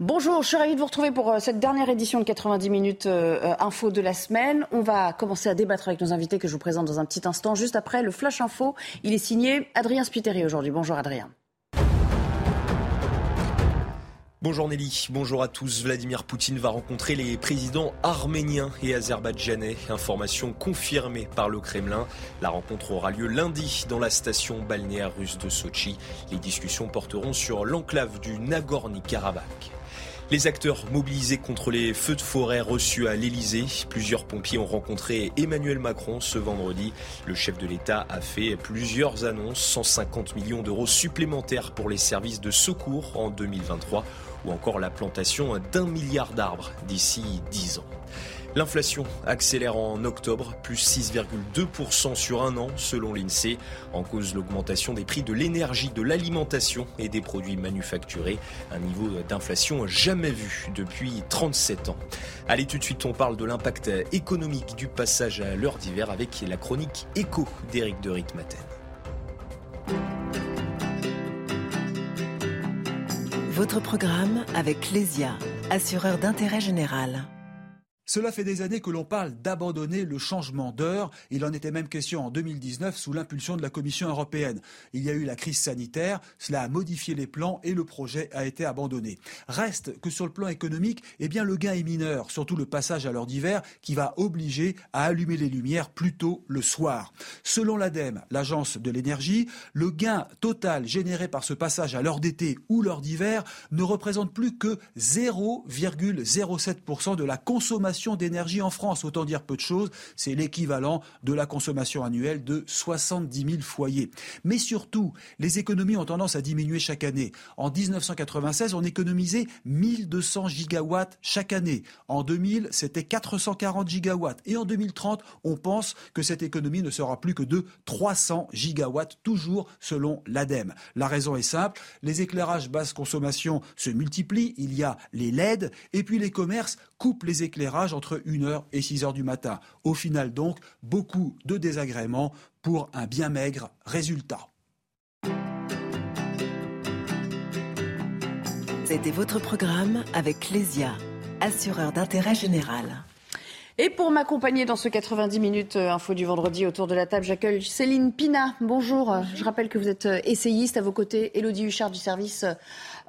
Bonjour, je suis ravie de vous retrouver pour euh, cette dernière édition de 90 minutes euh, euh, info de la semaine. On va commencer à débattre avec nos invités que je vous présente dans un petit instant, juste après le Flash Info. Il est signé Adrien Spiteri aujourd'hui. Bonjour Adrien. Bonjour Nelly, bonjour à tous. Vladimir Poutine va rencontrer les présidents arméniens et azerbaïdjanais. Information confirmée par le Kremlin. La rencontre aura lieu lundi dans la station balnéaire russe de Sochi. Les discussions porteront sur l'enclave du Nagorno-Karabakh. Les acteurs mobilisés contre les feux de forêt reçus à l'Elysée. Plusieurs pompiers ont rencontré Emmanuel Macron ce vendredi. Le chef de l'État a fait plusieurs annonces. 150 millions d'euros supplémentaires pour les services de secours en 2023 ou encore la plantation d'un milliard d'arbres d'ici 10 ans. L'inflation accélère en octobre, plus 6,2% sur un an selon l'INSEE, en cause l'augmentation des prix de l'énergie, de l'alimentation et des produits manufacturés, un niveau d'inflation jamais vu depuis 37 ans. Allez tout de suite, on parle de l'impact économique du passage à l'heure d'hiver avec la chronique écho d'Éric de Ritmaten. Votre programme avec Lesia, assureur d'intérêt général. Cela fait des années que l'on parle d'abandonner le changement d'heure. Il en était même question en 2019 sous l'impulsion de la Commission européenne. Il y a eu la crise sanitaire, cela a modifié les plans et le projet a été abandonné. Reste que sur le plan économique, eh bien le gain est mineur, surtout le passage à l'heure d'hiver qui va obliger à allumer les lumières plus tôt le soir. Selon l'ADEME, l'agence de l'énergie, le gain total généré par ce passage à l'heure d'été ou l'heure d'hiver ne représente plus que 0,07% de la consommation d'énergie en France. Autant dire peu de choses, c'est l'équivalent de la consommation annuelle de 70 000 foyers. Mais surtout, les économies ont tendance à diminuer chaque année. En 1996, on économisait 1200 gigawatts chaque année. En 2000, c'était 440 gigawatts. Et en 2030, on pense que cette économie ne sera plus que de 300 gigawatts, toujours selon l'ADEME. La raison est simple, les éclairages basse consommation se multiplient, il y a les LED, et puis les commerces coupent les éclairages entre 1h et 6h du matin. Au final donc, beaucoup de désagréments pour un bien maigre résultat. C'était votre programme avec Lesia, assureur d'intérêt général. Et pour m'accompagner dans ce 90 minutes euh, info du vendredi autour de la table, j'accueille Céline Pina. Bonjour. Je rappelle que vous êtes euh, essayiste à vos côtés, Elodie Huchard du service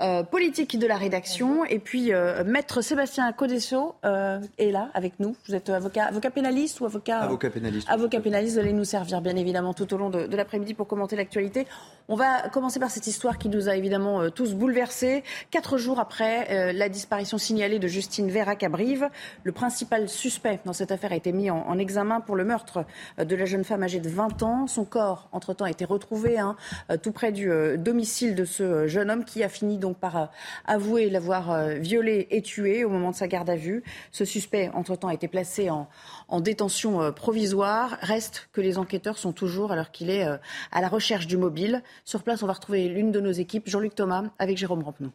euh, politique de la rédaction. Et puis, euh, Maître Sébastien Codesso euh, est là avec nous. Vous êtes avocat, avocat pénaliste ou avocat Avocat pénaliste. Avocat pénaliste, vous allez nous servir bien évidemment tout au long de, de l'après-midi pour commenter l'actualité. On va commencer par cette histoire qui nous a évidemment tous bouleversés. Quatre jours après la disparition signalée de Justine Vérac à Brive, le principal suspect dans cette affaire a été mis en, en, examen pour le meurtre de la jeune femme âgée de 20 ans. Son corps, entre-temps, a été retrouvé hein, tout près du domicile de ce jeune homme qui a fini donc par euh, avouer l'avoir euh, violé et tué au moment de sa garde à vue. Ce suspect, entre-temps, a été placé en, en détention euh, provisoire. Reste que les enquêteurs sont toujours, alors qu'il est à la recherche du mobile. Sur place, on va retrouver l'une de nos équipes, Jean-Luc Thomas, avec Jérôme Rampenou.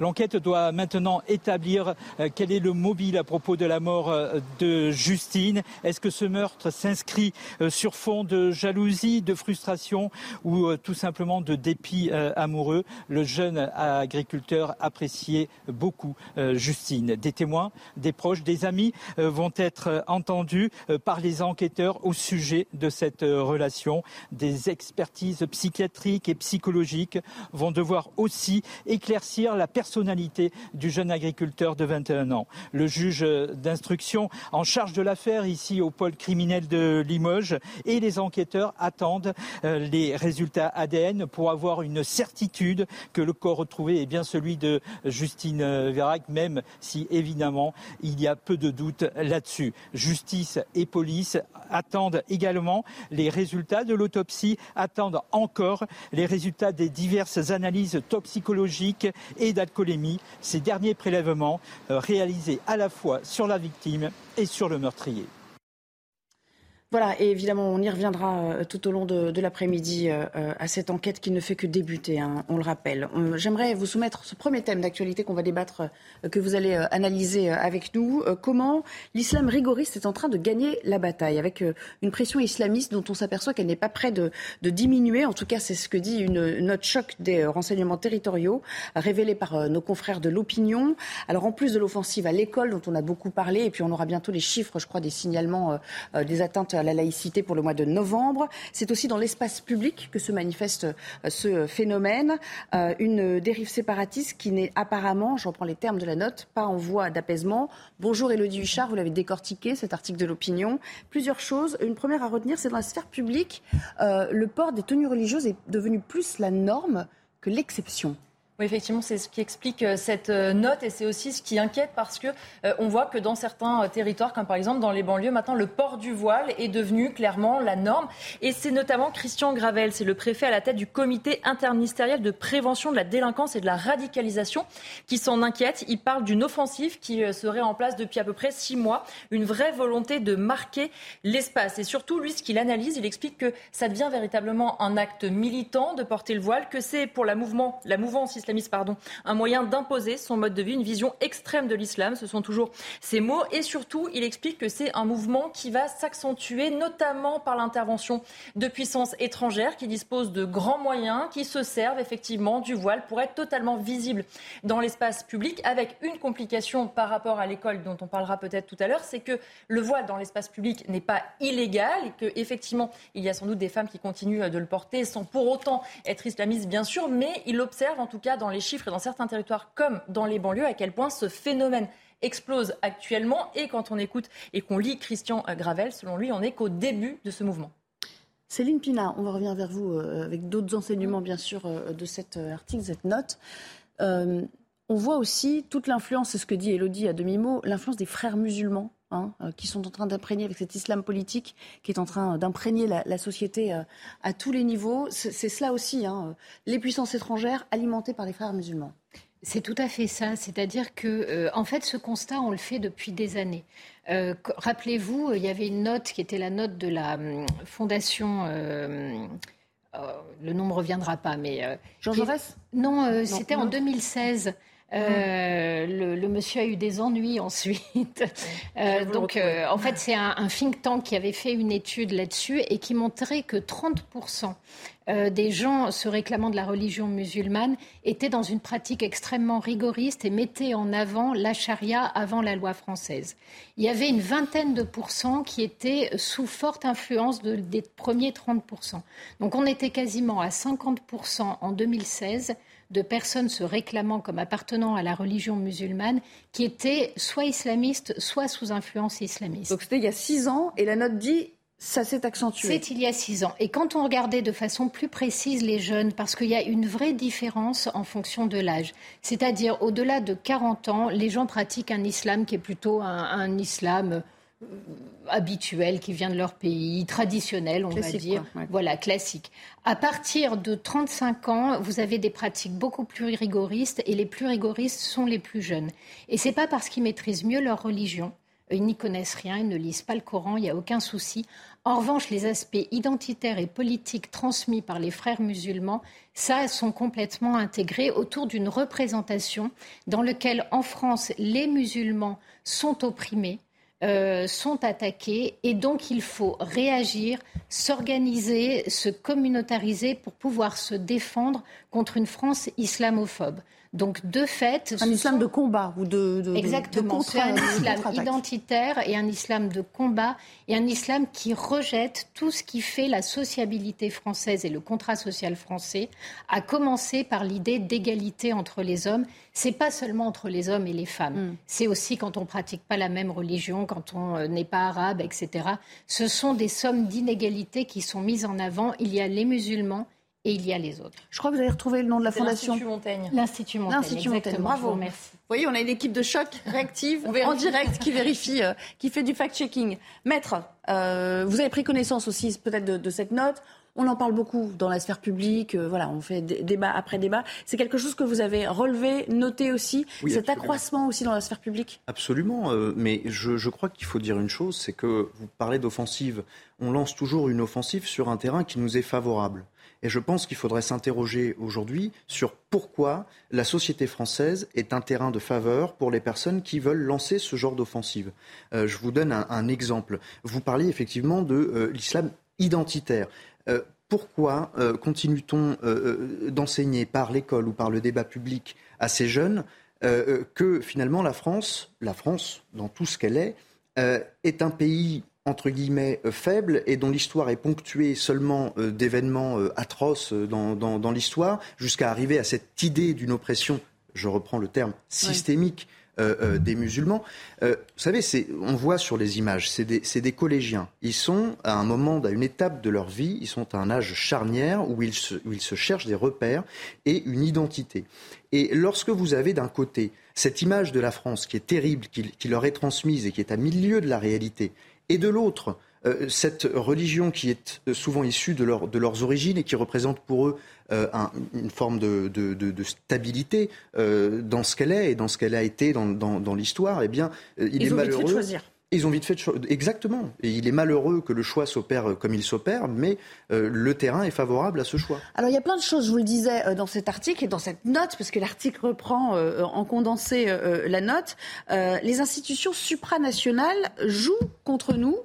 L'enquête doit maintenant établir euh, quel est le mobile à propos de la mort euh, de Justine. Est-ce que ce meurtre s'inscrit euh, sur fond de jalousie, de frustration ou tout simplement de dépit amoureux? Le jeune agriculteur appréciait beaucoup Justine. Des témoins, des proches, des amis vont être entendus par les enquêteurs au sujet de cette relation. Des expertises psychiatriques et psychologiques vont devoir aussi éclaircir la perspective personnalité du jeune agriculteur de 21 ans. Le juge d'instruction en charge de l'affaire ici au pôle criminel de Limoges et les enquêteurs attendent euh, les résultats ADN pour avoir une certitude que le corps retrouvé est bien celui de Justine Vérac, même si évidemment il y a peu de doutes là-dessus. Justice et police attendent également les résultats de l'autopsie, attendent encore les résultats des diverses analyses toxicologiques et d'alcoolémie. Ces derniers prélèvements euh, réalisés à la fois sur la victime et sur le meurtrier. Voilà, et évidemment, on y reviendra euh, tout au long de, l'après-midi euh, euh, à cette enquête qui ne fait que débuter, hein, on le rappelle. J'aimerais vous soumettre ce premier thème d'actualité qu'on va débattre, que vous allez analyser avec nous. comment l'islam rigoriste est en train de gagner la bataille, avec une pression islamiste dont on s'aperçoit qu'elle n'est pas près de, diminuer. En tout cas, c'est ce que dit une note choc des renseignements territoriaux, révélée par nos confrères de l'opinion. Alors, en plus de l'offensive à l'école, dont on a beaucoup parlé, et puis on aura bientôt les chiffres, je crois, des signalements des atteintes à la laïcité pour le mois de novembre. C'est aussi dans l'espace public que se manifeste euh, ce phénomène. Euh, une dérive séparatiste qui n'est apparemment, je reprends les termes de la note, pas en voie d'apaisement. Bonjour Elodie Huchard, vous l'avez décortiqué, cet article de l'opinion. Plusieurs choses. Une première à retenir, c'est dans la sphère publique, euh, le port des tenues religieuses est devenu plus la norme que l'exception. Oui, effectivement, c'est ce qui explique euh, cette euh, note et c'est aussi ce qui inquiète parce que euh, on voit que dans certains territoires, comme par exemple dans les banlieues, maintenant le port du voile est devenu clairement la norme. Et c'est notamment Christian Gravel, c'est le préfet à la tête du comité interministériel de prévention de la délinquance et de la radicalisation, qui s'en inquiète. Il parle d'une offensive qui serait en place depuis à peu près six mois, une vraie volonté de marquer l'espace. Et surtout, lui, ce qu'il analyse, il explique que ça devient véritablement un acte militant de porter le voile, que c'est pour la mouvement, la mouvance islamiste, pardon, un moyen d'imposer son mode de vie, une vision extrême de l'islam. Ce sont toujours ces mots. Et surtout, il explique que c'est un mouvement qui va s'accentuer, notamment par l'intervention de puissances étrangères qui disposent de grands moyens, qui se servent effectivement du voile pour être totalement visible dans l'espace public, avec une complication par rapport à l'école dont on parlera peut-être tout à l'heure, c'est que le voile dans l'espace public n'est pas illégal et que effectivement il y a sans doute des femmes qui continuent de le porter sans pour autant être islamistes bien sûr, mais il observe en tout cas dans les chiffres et dans certains territoires comme dans les banlieues à quel point ce phénomène explose actuellement. Et quand on écoute et qu'on lit Christian Gravel, selon lui, on n'est qu'au début de ce mouvement. Céline Pina, on va revenir vers vous euh, avec d'autres enseignements, bien sûr, euh, de cet euh, article, cette note. on voit aussi toute l'influence, c'est ce que dit Elodie à demi-mot, l'influence des frères musulmans Hein, euh, qui sont en train d'imprégner avec cet islam politique qui est en train d'imprégner la, société euh, à tous les niveaux. C'est cela aussi, hein, les puissances étrangères alimentées par les frères musulmans. C'est tout à fait ça. C'est-à-dire que, euh, en fait, ce constat, on le fait depuis des années. Rappelez-vous, il y avait une note qui était la note de la hum, fondation. le nom ne reviendra pas, mais. Jean Jaurès? Non, c'était en 2016. Euh, le, monsieur a eu des ennuis ensuite. Euh, donc, euh, en fait, c'est un, think tank qui avait fait une étude là-dessus et qui montrait que 30% des gens se réclamant de la religion musulmane étaient dans une pratique extrêmement rigoriste et mettaient en avant la charia avant la loi française. Il y avait une vingtaine de pourcents qui étaient sous forte influence des premiers 30%. Donc, on était quasiment à 50% en 2016 de personnes se réclamant comme appartenant à la religion musulmane qui étaient soit islamistes, soit sous influence islamiste. Donc c'était il y a six ans et la note dit ça s'est accentué. C'est il y a six ans. Et quand on regardait de façon plus précise les jeunes, parce qu'il y a une vraie différence en fonction de l'âge, c'est-à-dire au-delà de 40 ans, les gens pratiquent un islam qui est plutôt un islam habituel qui vient de leur pays, traditionnel, on va dire. Voilà, classique. À partir de 35 ans, vous avez des pratiques beaucoup plus rigoristes et les plus rigoristes sont les plus jeunes. Et c'est pas parce qu'ils maîtrisent mieux leur religion, ils n'y connaissent rien, ils ne lisent pas le Coran, il n'y a aucun souci. En revanche, les aspects identitaires et politiques transmis par les frères musulmans, ça, sont complètement intégrés autour d'une représentation dans laquelle, en France, les musulmans sont opprimés, euh, sont attaqués et donc il faut réagir, s'organiser, se communautariser pour pouvoir se défendre contre une France islamophobe. Donc, de fait. Un islam de combat ou de. de Exactement. Un islam identitaire et un islam de combat et un islam qui rejette tout ce qui fait la sociabilité française et le contrat social français, à commencer par l'idée d'égalité entre les hommes. C'est pas seulement entre les hommes et les femmes. Mm. C'est aussi quand on pratique pas la même religion, quand on euh, n'est pas arabe, etc. Ce sont des sommes d'inégalité qui sont mises en avant. Il y a les musulmans et il y a les autres. Je crois que vous avez retrouvé le nom de la fondation. L'Institut Montaigne. L'Institut Montaigne. L'Institut Montaigne. Bravo. Merci. Vous voyez, on a une équipe de choc réactive en direct qui vérifie, euh, qui fait du fact-checking. Maître, euh, vous avez pris connaissance aussi peut-être de, cette note. On en parle beaucoup dans la sphère publique. Euh, voilà, on fait débat après débat. C'est quelque chose que vous avez relevé, noté aussi, cet accroissement aussi dans la sphère publique? Absolument. mais je, je crois qu'il faut dire une chose, c'est que vous parlez d'offensive. On lance toujours une offensive sur un terrain qui nous est favorable. Et je pense qu'il faudrait s'interroger aujourd'hui sur pourquoi la société française est un terrain de faveur pour les personnes qui veulent lancer ce genre d'offensive. Euh, je vous donne un, exemple. Vous parliez effectivement de euh, l'islam identitaire. Euh, pourquoi continue-t-on d'enseigner par l'école ou par le débat public à ces jeunes que finalement la France, la France dans tout ce qu'elle est, est un pays entre guillemets euh, faible et dont l'histoire est ponctuée seulement euh, d'événements euh, atroces dans, dans, l'histoire, jusqu'à arriver à cette idée d'une oppression, je reprends le terme, systémique. des musulmans. vous savez, on voit sur les images, c'est des, des, collégiens. Ils sont à un moment, à une étape de leur vie, ils sont à un âge charnière où ils se, où ils se cherchent des repères et une identité. Et lorsque vous avez d'un côté cette image de la France qui est terrible, qui, qui leur est transmise et qui est à milieu de la réalité, et de l'autre, euh, cette religion qui est euh, souvent issue de, de, leurs origines et qui représente pour eux euh, une forme de, stabilité dans ce qu'elle est et dans ce qu'elle a été dans, l'histoire, eh bien, il est malheureux. choisir. Ils ont vite fait de Exactement. Et il est malheureux que le choix s'opère comme il s'opère, mais euh, le terrain est favorable à ce choix. Alors il y a plein de choses, je vous le disais, euh, dans cet article et dans cette note, parce que l'article reprend euh, en condensé la note. les institutions supranationales jouent contre nous.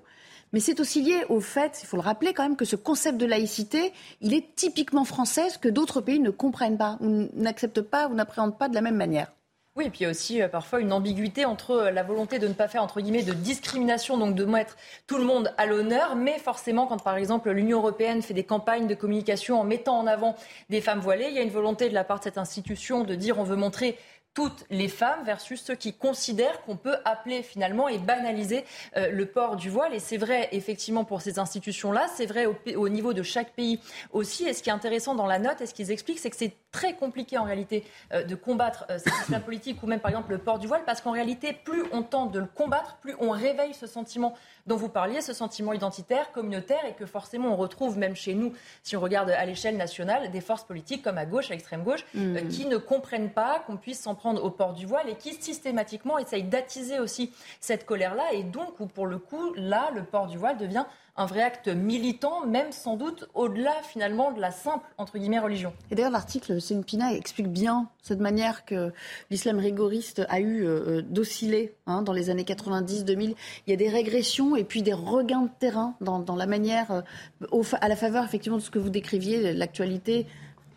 Mais c'est aussi lié au fait, il faut le rappeler quand même, que ce concept de laïcité, il est typiquement français, que d'autres pays ne comprennent pas, ou n'acceptent pas, ou n'appréhendent pas de la même manière. Oui, et puis il y a aussi euh, parfois une ambiguïté entre euh, la volonté de ne pas faire, entre guillemets, de discrimination, donc de mettre tout le monde à l'honneur, mais forcément, quand par exemple l'Union européenne fait des campagnes de communication en mettant en avant des femmes voilées, il y a une volonté de la part de cette institution de dire on veut montrer toutes les femmes versus ceux qui considèrent qu'on peut appeler finalement et banaliser euh, le port du voile. Et c'est vrai effectivement pour ces institutions-là, c'est vrai au, niveau de chaque pays aussi. Et ce qui est intéressant dans la note et ce qu'ils expliquent, c'est que c'est très compliqué en réalité euh, de combattre euh, cette islam politique ou même par exemple le port du voile, parce qu'en réalité, plus on tente de le combattre, plus on réveille ce sentiment dont vous parliez, ce sentiment identitaire, communautaire, et que forcément on retrouve même chez nous, si on regarde à l'échelle nationale, des forces politiques comme à gauche, à l'extrême gauche, mmh. qui ne comprennent pas qu'on puisse s'en prendre au port du voile et qui systématiquement essayent d'attiser aussi cette colère-là. Et donc, où pour le coup, là, le port du voile devient un vrai acte militant, même sans doute au-delà finalement de la simple entre guillemets religion. Et d'ailleurs l'article Pina explique bien cette manière que l'islam rigoriste a eu euh, euh, d'osciller hein, dans les années 90-2000. Il y a des régressions et puis des regains de terrain dans, la manière, euh, à la faveur effectivement de ce que vous décriviez, l'actualité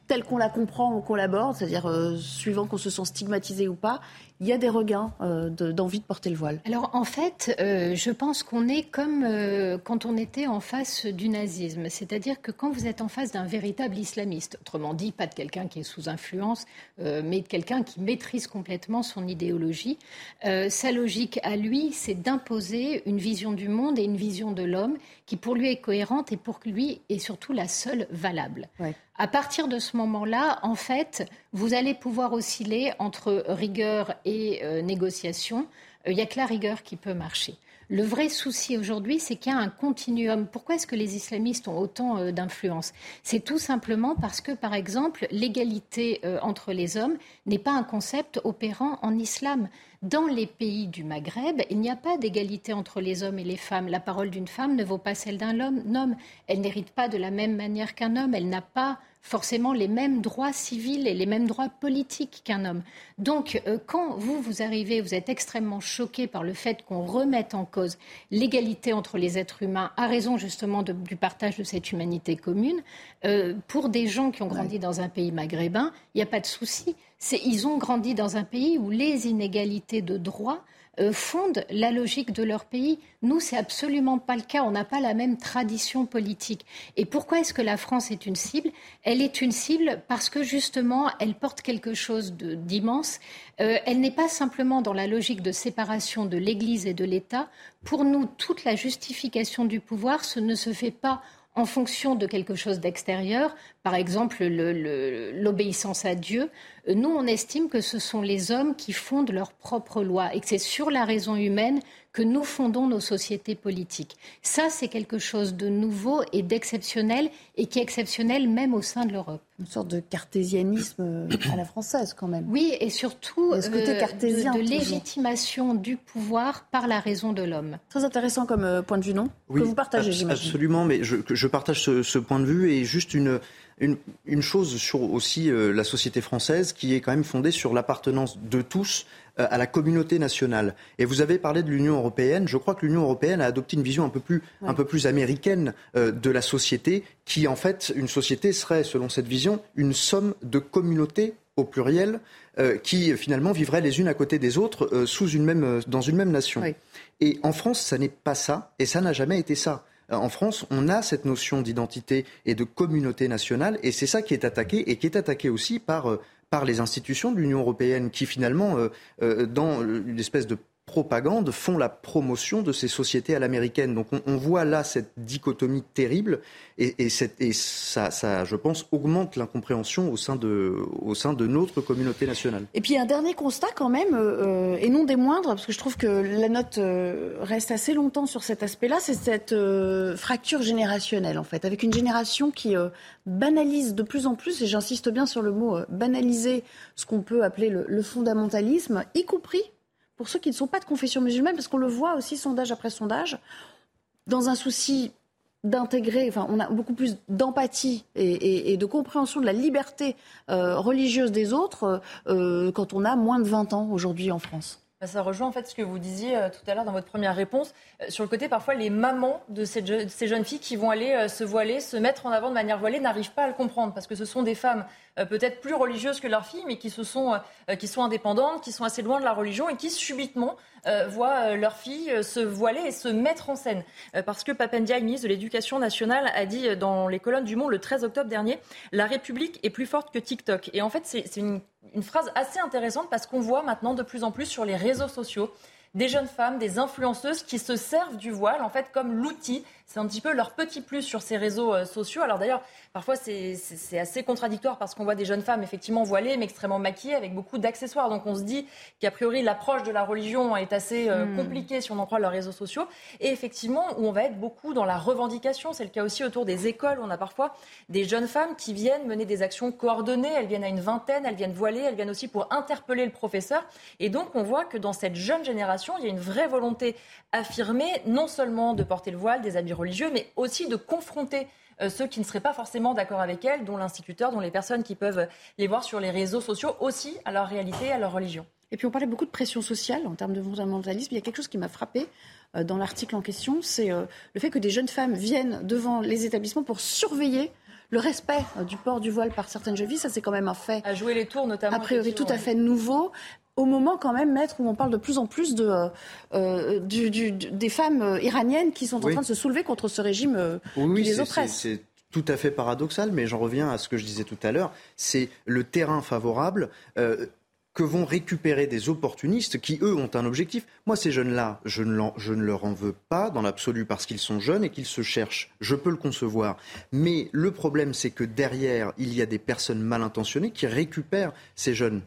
telle qu'on la comprend ou qu'on l'aborde, c'est-à-dire suivant qu'on se sent stigmatisé ou pas, il y a des regains euh, d'envie de, porter le voile Alors en fait, euh, je pense qu'on est comme euh, quand on était en face du nazisme. C'est-à-dire que quand vous êtes en face d'un véritable islamiste, autrement dit, pas de quelqu'un qui est sous influence, mais de quelqu'un qui maîtrise complètement son idéologie, sa logique à lui, c'est d'imposer une vision du monde et une vision de l'homme qui pour lui est cohérente et pour lui est surtout la seule valable. À partir de ce moment-là, en fait, vous allez pouvoir osciller entre rigueur et euh, négociation. Euh, il n'y a que la rigueur qui peut marcher. Le vrai souci aujourd'hui, c'est qu'il y a un continuum. Pourquoi est-ce que les islamistes ont autant euh, d'influence? C'est tout simplement parce que, par exemple, l'égalité entre les hommes n'est pas un concept opérant en islam. Dans les pays du Maghreb, il n'y a pas d'égalité entre les hommes et les femmes. La parole d'une femme ne vaut pas celle d'un homme. Elle n'hérite pas de la même manière qu'un homme. Elle n'a pas forcément les mêmes droits civils et les mêmes droits politiques qu'un homme. Donc, euh, quand vous, vous arrivez, vous êtes extrêmement choqué par le fait qu'on remette en cause l'égalité entre les êtres humains, à raison justement du partage de cette humanité commune, euh, pour des gens qui ont grandi dans un pays maghrébin, il n'y a pas de souci. Ils ont grandi dans un pays où les inégalités de droits euh, fondent la logique de leur pays. Nous, c'est absolument pas le cas. On n'a pas la même tradition politique. Et pourquoi est-ce que la France est une cible? Elle est une cible parce que justement, elle porte quelque chose d'immense. Euh, elle n'est pas simplement dans la logique de séparation de l'Église et de l'État. Pour nous, toute la justification du pouvoir, ce ne se fait pas en fonction de quelque chose d'extérieur, par exemple l'obéissance à Dieu, nous, on estime que ce sont les hommes qui fondent leurs propres lois et que c'est sur la raison humaine que nous fondons nos sociétés politiques. Ça, c'est quelque chose de nouveau et d'exceptionnel et qui est exceptionnel même au sein de l'Europe. Une sorte de cartésianisme euh, à la française quand même. Oui, et surtout ce côté euh, cartésien, de, légitimation du pouvoir par la raison de l'homme. Très intéressant comme euh, point de vue, non? Que vous partagez, j'imagine. Absolument, mais je, je partage ce, ce, point de vue et juste une, une, chose sur aussi euh, la société française qui est quand même fondée sur l'appartenance de tous à la communauté nationale. Et vous avez parlé de l'Union européenne. Je crois que l'Union européenne a adopté une vision un peu plus, un peu plus américaine euh, de la société, qui en fait, une société serait, selon cette vision, une somme de communautés au pluriel qui finalement vivraient les unes à côté des autres sous une même, dans une même nation. Et en France, ça n'est pas ça, et ça n'a jamais été ça. Euh, en France, on a cette notion d'identité et de communauté nationale, et c'est ça qui est attaqué, et qui est attaqué aussi par, euh, par les institutions de l'Union européenne, qui finalement, euh, dans une espèce de propagande font la promotion de ces sociétés à l'américaine. Donc on, voit là cette dichotomie terrible et, ça, je pense, augmente l'incompréhension au, sein de, notre communauté nationale. Et puis un dernier constat quand même, euh, et non des moindres, parce que je trouve que la note euh, reste assez longtemps sur cet aspect-là, c'est cette euh, fracture générationnelle en fait, avec une génération qui banalise de plus en plus, et j'insiste bien sur le mot banaliser ce qu'on peut appeler le, le fondamentalisme, y compris pour ceux qui ne sont pas de confession musulmane, parce qu'on le voit aussi sondage après sondage, dans un souci d'intégrer, enfin, on a beaucoup plus d'empathie et, de compréhension de la liberté euh, religieuse des autres euh, quand on a moins de 20 ans aujourd'hui en France. Bah, ça rejoint en fait ce que vous disiez euh, tout à l'heure dans votre première réponse sur le côté parfois les mamans de ces, ces jeunes filles qui vont aller se voiler, se mettre en avant de manière voilée n'arrivent pas à le comprendre parce que ce sont des femmes peut-être plus religieuses que leurs filles, mais qui, se sont, euh, qui sont indépendantes, qui sont assez loin de la religion et qui subitement euh, voient leurs filles se voiler et se mettre en scène. parce que Papendia, ministre de l'Éducation nationale, a dit dans les colonnes du Monde le 13 octobre dernier, la République est plus forte que TikTok. Et en fait, c'est une, une phrase assez intéressante parce qu'on voit maintenant de plus en plus sur les réseaux sociaux des jeunes femmes, des influenceuses qui se servent du voile en fait comme l'outil. C'est un petit peu leur petit plus sur ces réseaux euh, sociaux. Alors d'ailleurs, parfois c'est assez contradictoire parce qu'on voit des jeunes femmes effectivement voilées mais extrêmement maquillées avec beaucoup d'accessoires. Donc on se dit qu'a priori l'approche de la religion est assez euh, hmm. compliquée si on en croit leurs réseaux sociaux. Et effectivement, où on va être beaucoup dans la revendication. C'est le cas aussi autour des écoles. On a parfois des jeunes femmes qui viennent mener des actions coordonnées. Elles viennent à une vingtaine, elles viennent voiler, elles viennent aussi pour interpeller le professeur. Et donc on voit que dans cette jeune génération, il y a une vraie volonté affirmée, non seulement de porter le voile, des habits religieux, mais aussi de confronter euh, ceux qui ne seraient pas forcément d'accord avec elles, dont l'instituteur, dont les personnes qui peuvent les voir sur les réseaux sociaux, aussi à leur réalité, à leur religion. Et puis on parlait beaucoup de pression sociale en termes de fondamentalisme. Il y a quelque chose qui m'a frappé euh, dans l'article en question, c'est euh, le fait que des jeunes femmes viennent devant les établissements pour surveiller le respect du port du voile par certaines jeunes filles, ça c'est quand même un fait. À jouer les tours notamment. A priori tout à fait nouveau au moment quand même, maître, où on parle de plus en plus de, euh, euh, des femmes euh, iraniennes qui sont en train de se soulever contre ce régime qui les oppresse. C'est tout à fait paradoxal, mais j'en reviens à ce que je disais tout à l'heure. C'est le terrain favorable. que vont récupérer des opportunistes qui, eux, ont un objectif. Moi, ces jeunes-là, je, ne je ne leur en veux pas dans l'absolu parce qu'ils sont jeunes et qu'ils se cherchent. Je peux le concevoir. Mais le problème, c'est que derrière, il y a des personnes mal intentionnées qui récupèrent ces jeunes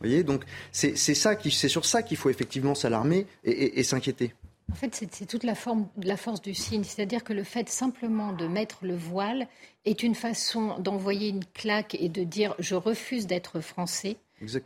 voyez, donc c'est ça qui, c'est sur ça qu'il faut effectivement s'alarmer et, s'inquiéter. En fait, c'est toute la, forme, la force du signe, c'est-à-dire que le fait simplement de mettre le voile est une façon d'envoyer une claque et de dire je refuse d'être français.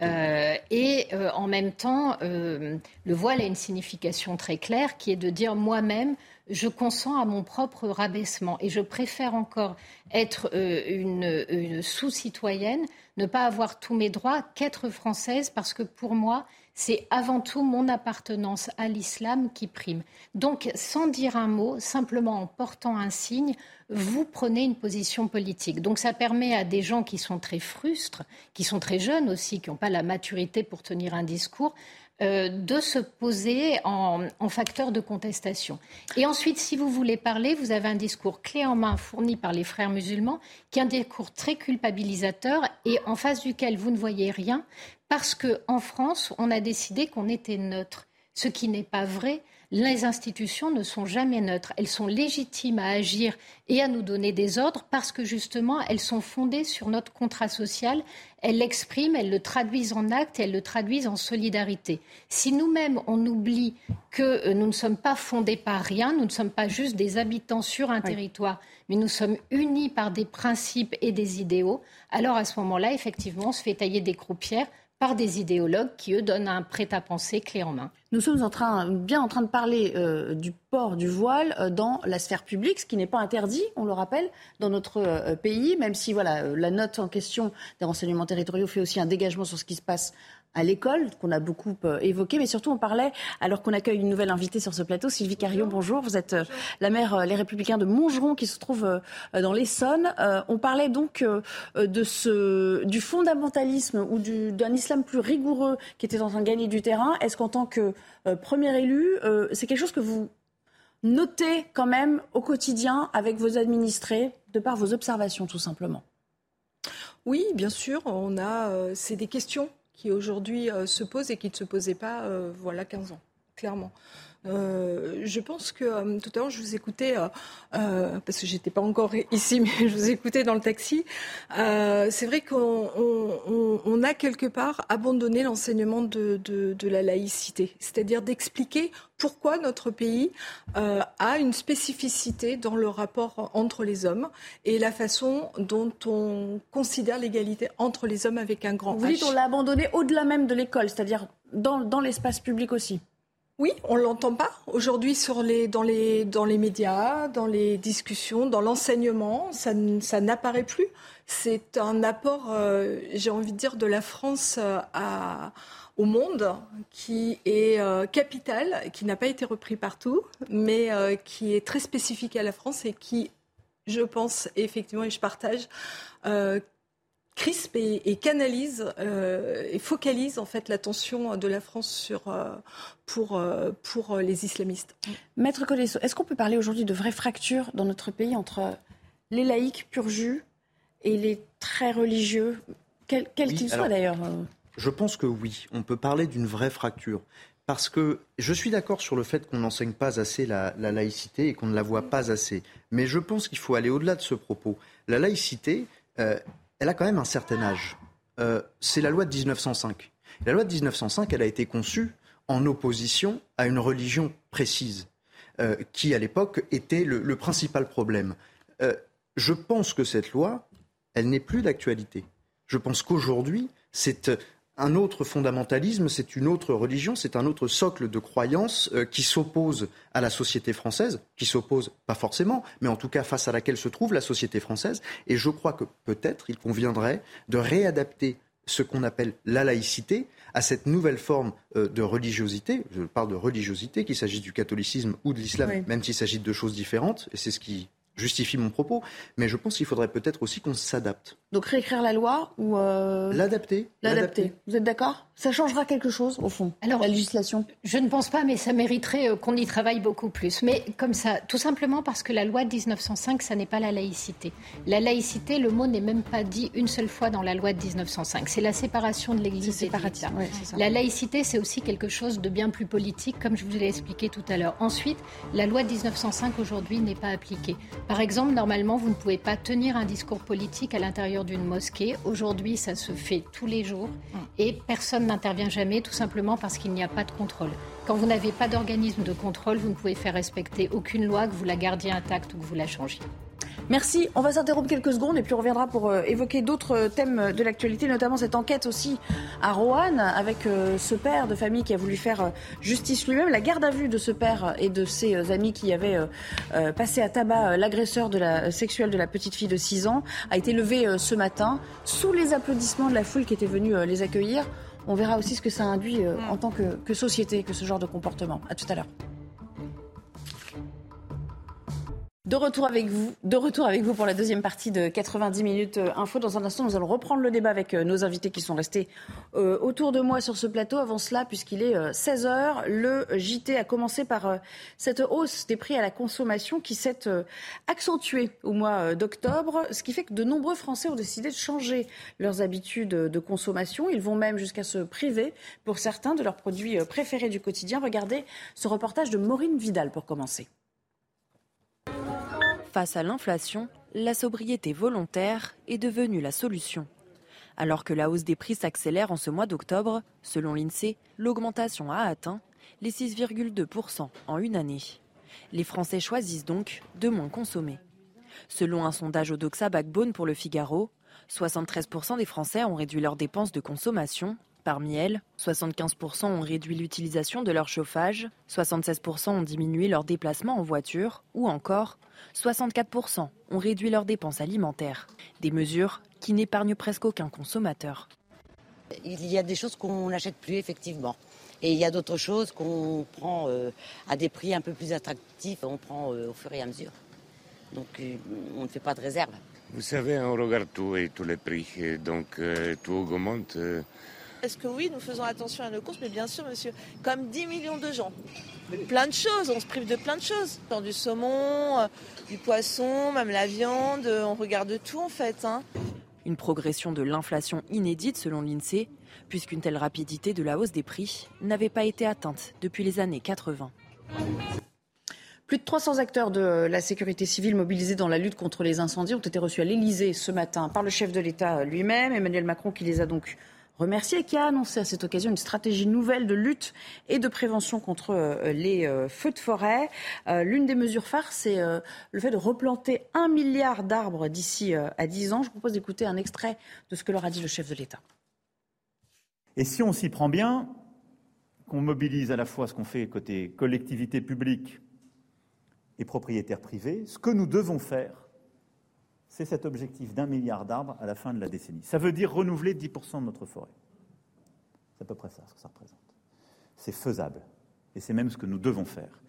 Euh, et euh, en même temps, euh, le voile a une signification très claire qui est de dire moi-même, je consens à mon propre rabaissement. Et je préfère encore être euh, une, sous-citoyenne, ne pas avoir tous mes droits qu'être française, parce que pour moi, c'est avant tout mon appartenance à l'islam qui prime. Donc, sans dire un mot, simplement en portant un signe, vous prenez une position politique. Donc, ça permet à des gens qui sont très frustres, qui sont très jeunes aussi, qui n'ont pas la maturité pour tenir un discours, euh, de se poser en, facteur de contestation. Et ensuite, si vous voulez parler, vous avez un discours clé en main fourni par les frères musulmans, qui est un discours très culpabilisateur et en face duquel vous ne voyez rien, parce qu'en France, on a décidé qu'on était neutre, ce qui n'est pas vrai les institutions ne sont jamais neutres. Elles sont légitimes à agir et à nous donner des ordres parce que justement, elles sont fondées sur notre contrat social. Elles l'expriment, elles le traduisent en actes elles le traduisent en solidarité. Si nous-mêmes, on oublie que euh, nous ne sommes pas fondés par rien, nous ne sommes pas juste des habitants sur un territoire, mais nous sommes unis par des principes et des idéaux, alors à ce moment-là, effectivement, on se fait tailler des croupières par des idéologues qui, eux, donnent un prêt-à-penser clé en main. Nous sommes bien en train de parler euh, du port du voile euh, dans la sphère publique, ce qui n'est pas interdit, on le rappelle, dans notre euh, pays, même si voilà, la note en question des renseignements territoriaux fait aussi un dégagement sur ce qui se passe à l'école, qu'on a beaucoup euh, évoqué, mais surtout on parlait, alors qu'on accueille une nouvelle invitée sur ce plateau, Sylvie Carion, bonjour. Vous êtes euh, la maire euh, Les Républicains de Montgeron, qui se trouve dans l'Essonne. on parlait donc de ce, du fondamentalisme ou d'un islam plus rigoureux qui était en train de gagner du terrain. Est-ce qu'en tant que premier élu, c'est quelque chose que vous notez quand même au quotidien avec vos administrés, de par vos observations tout simplement? Oui, bien sûr, on a, c'est des questions qui aujourd'hui euh, se posent et qui ne se posaient pas euh, voilà 15 ans, clairement. Euh, je pense que tout à l'heure, je vous écoutais, parce que j'étais pas encore ici, mais je vous écoutais dans le taxi. c'est vrai qu'on a quelque part abandonné l'enseignement de, de, la laïcité, c'est-à-dire d'expliquer pourquoi notre pays euh, a une spécificité dans le rapport entre les hommes et la façon dont on considère l'égalité entre les hommes avec un grand Vous dites on l'a abandonné au-delà même de l'école, c'est-à-dire dans, dans l'espace public aussi oui, on l'entend pas aujourd'hui dans les médias, dans les discussions, dans l'enseignement, ça, n'apparaît plus. C'est un apport, euh, j'ai envie de dire, de la France euh, au monde qui est euh, capital, qui n'a pas été repris partout, mais qui est très spécifique à la France et qui, je pense, effectivement, et je partage, crispe et, canalise et focalise en fait l'attention de la France sur, pour, pour les islamistes. Maître Colesso, est-ce qu'on peut parler aujourd'hui de vraies fractures dans notre pays entre les laïcs pur jus et les très religieux, quels qu'ils soient d'ailleurs je pense que oui, on peut parler d'une vraie fracture. Parce que je suis d'accord sur le fait qu'on n'enseigne pas assez la, laïcité et qu'on ne la voit pas assez. Mais je pense qu'il faut aller au-delà de ce propos. La laïcité, euh, elle a quand même un certain âge. Euh, c'est la loi de 1905. La loi de 1905, elle a été conçue en opposition à une religion précise, euh, qui à l'époque était le, principal problème. je pense que cette loi, elle n'est plus d'actualité. Je pense qu'aujourd'hui, c'est un autre fondamentalisme, c'est une autre religion, c'est un autre socle de croyances euh, qui s'oppose à la société française, qui s'oppose pas forcément, mais en tout cas face à laquelle se trouve la société française. Et je crois que peut-être il conviendrait de réadapter ce qu'on appelle la laïcité à cette nouvelle forme euh, de religiosité. Je parle de religiosité, qu'il s'agisse du catholicisme ou de l'islam, même s'il s'agit de choses différentes, et c'est ce qui justifie mon propos, mais je pense qu'il faudrait peut-être aussi qu'on s'adapte. Donc réécrire la loi ou euh, l'adapter L'adapter. Vous êtes d'accord? Ça changera quelque chose au fond Alors la législation? Je ne pense pas, mais ça mériterait euh, qu'on y travaille beaucoup plus. Mais comme ça, tout simplement parce que la loi de 1905, ça n'est pas la laïcité. La laïcité, le mot n'est même pas dit une seule fois dans la loi de 1905. C'est la séparation de l'Église et de l'État. la laïcité, c'est aussi quelque chose de bien plus politique, comme je vous l'ai expliqué tout à l'heure. Ensuite, la loi de 1905 aujourd'hui n'est pas appliquée. Par exemple, normalement, vous ne pouvez pas tenir un discours politique à l'intérieur d'une mosquée. Aujourd'hui, ça se fait tous les jours et personne n'intervient jamais, tout simplement parce qu'il n'y a pas de contrôle. Quand vous n'avez pas d'organisme de contrôle, vous ne pouvez faire respecter aucune loi, que vous la gardiez intacte ou que vous la changiez. Merci. On va s'interrompre quelques secondes et puis on reviendra pour euh, évoquer d'autres thèmes de l'actualité, notamment cette enquête aussi à Roanne avec euh, ce père de famille qui a voulu faire euh, justice lui-même. La garde à vue de ce père et de ses amis qui avaient passé à tabac l'agresseur sexuel de la petite fille de 6 ans a été levée ce matin sous les applaudissements de la foule qui était venue les accueillir. On verra aussi ce que ça induit en tant que, que société, que ce genre de comportement. À tout à l'heure. De retour avec vous, de retour avec vous pour la deuxième partie de 90 minutes euh, info. Dans un instant, nous allons reprendre le débat avec euh, nos invités qui sont restés euh, autour de moi sur ce plateau. Avant cela, puisqu'il est 16 heures, le JT a commencé par cette hausse des prix à la consommation qui s'est accentuée au mois d'octobre, ce qui fait que de nombreux Français ont décidé de changer leurs habitudes de consommation. Ils vont même jusqu'à se priver, pour certains, de leurs produits préférés du quotidien. Regardez ce reportage de Maureen Vidal pour commencer. Face à l'inflation, la sobriété volontaire est devenue la solution. Alors que la hausse des prix s'accélère en ce mois d'octobre, selon l'INSEE, l'augmentation a atteint les 6,2% en une année. Les Français choisissent donc de moins consommer. Selon un sondage au Doxa Backbone pour le Figaro, 73% des Français ont réduit leurs dépenses de consommation. Parmi elles, 75% ont réduit l'utilisation de leur chauffage, 76% ont diminué leurs déplacements en voiture ou encore 64% ont réduit leurs dépenses alimentaires. Des mesures qui n'épargnent presque aucun consommateur. Il y a des choses qu'on n'achète plus effectivement. Et il y a d'autres choses qu'on prend euh, à des prix un peu plus attractifs, on prend euh, au fur et à mesure. Donc euh, on ne fait pas de réserve. Vous savez, on regarde tout et tous les prix, donc tout augmente. Est-ce que oui, nous faisons attention à nos courses? Mais bien sûr, monsieur, comme 10 millions de gens. Plein de choses, on se prive de plein de choses. Du saumon, euh, du poisson, même la viande, euh, on regarde tout en fait. Hein. Une progression de l'inflation inédite selon l'INSEE, puisqu'une telle rapidité de la hausse des prix n'avait pas été atteinte depuis les années 80. Plus de 300 acteurs de la sécurité civile mobilisés dans la lutte contre les incendies ont été reçus à l'Elysée ce matin par le chef de l'État lui-même, Emmanuel Macron, qui les a donc remercié qui a annoncé à cette occasion une stratégie nouvelle de lutte et de prévention contre euh, les euh, feux de forêt. Euh, l'une des mesures phares, c'est le fait de replanter un milliard d'arbres d'ici à 10 ans. Je vous propose d'écouter un extrait de ce que leur a dit le chef de l'État. Et si on s'y prend bien, qu'on mobilise à la fois ce qu'on fait côté collectivité publique et propriétaires privés, ce que nous devons faire, c'est cet objectif d'un milliard d'arbres à la fin de la décennie. Ça veut dire renouveler 10% de notre forêt. C'est à peu près ça ce que ça représente. C'est faisable. Et c'est même ce que nous devons faire.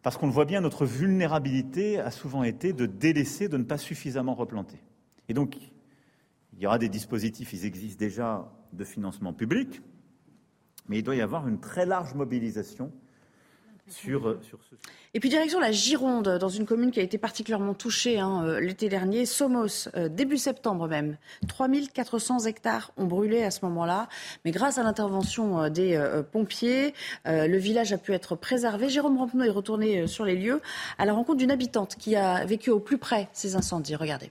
Parce qu'on le voit bien, notre vulnérabilité a souvent été de délaisser, de ne pas suffisamment replanter. Et donc, il y aura des dispositifs, ils existent déjà, de financement public, mais il doit y avoir une très large mobilisation sur, euh, sur ce Et puis direction la Gironde, dans une commune qui a été particulièrement touchée hein, euh, l'été dernier, Somos, euh, début septembre même. 3400 hectares ont brûlé à ce moment-là, mais grâce à l'intervention des pompiers, le village a pu être préservé. Jérôme Rampenou est retourné sur les lieux à la rencontre d'une habitante qui a vécu au plus près ces incendies. Regardez.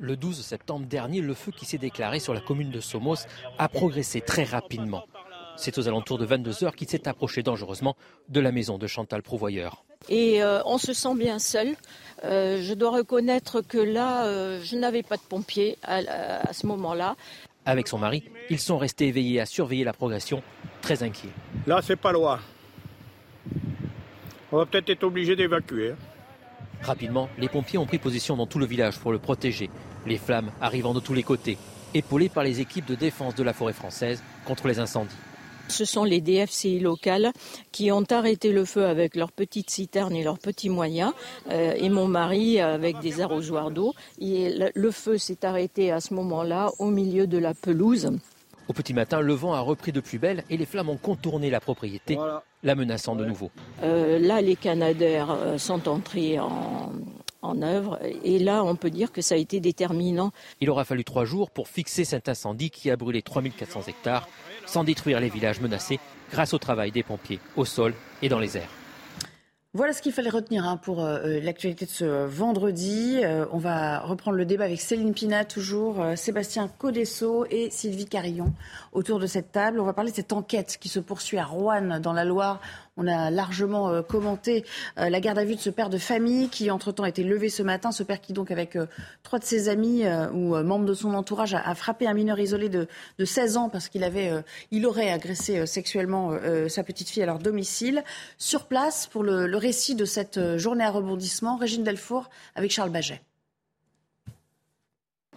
Le 12 septembre dernier, le feu qui s'est déclaré sur la commune de Somos a progressé très rapidement. C'est aux alentours de 22 heures qu'il s'est approché dangereusement de la maison de Chantal Prouvoyeur. Et euh, on se sent bien seul. Euh, je dois reconnaître que là, euh, je n'avais pas de pompiers à, ce moment-là. Avec son mari, ils sont restés éveillés à surveiller la progression, très inquiets. Là, c'est pas loin. On va peut-être être obligé d'évacuer. Rapidement, les pompiers ont pris position dans tout le village pour le protéger, les flammes arrivant de tous les côtés, épaulées par les équipes de défense de la forêt française contre les incendies. Ce sont les DFCI locales qui ont arrêté le feu avec leurs petites citernes et leurs petits moyens, euh, et mon mari avec des arrosoirs d'eau. Le feu s'est arrêté à ce moment-là au milieu de la pelouse. Au petit matin, le vent a repris de plus belle et les flammes ont contourné la propriété, la menaçant de nouveau. Euh, là, les Canadaires euh, sont entrés en, en œuvre. Et là, on peut dire que ça a été déterminant. Il aura fallu trois jours pour fixer cet incendie qui a brûlé 3400 hectares sans détruire les villages menacés grâce au travail des pompiers au sol et dans les airs. Voilà ce qu'il fallait retenir hein, pour euh, euh, l'actualité de ce vendredi. Euh, on va reprendre le débat avec Céline Pina, toujours, Sébastien Codesso et Sylvie Carillon autour de cette table. On va parler de cette enquête qui se poursuit à Rouen, dans la Loire. On a largement euh, commenté euh, la garde à vue de ce père de famille qui, entre-temps, a été levé ce matin. Ce père qui, donc, avec euh, trois de ses amis ou membres de son entourage, a, frappé un mineur isolé de, 16 ans parce qu'il avait, il aurait agressé sexuellement sa petite fille à leur domicile. Sur place, pour le, récit de cette journée à rebondissement, Régine Delfour avec Charles Baget.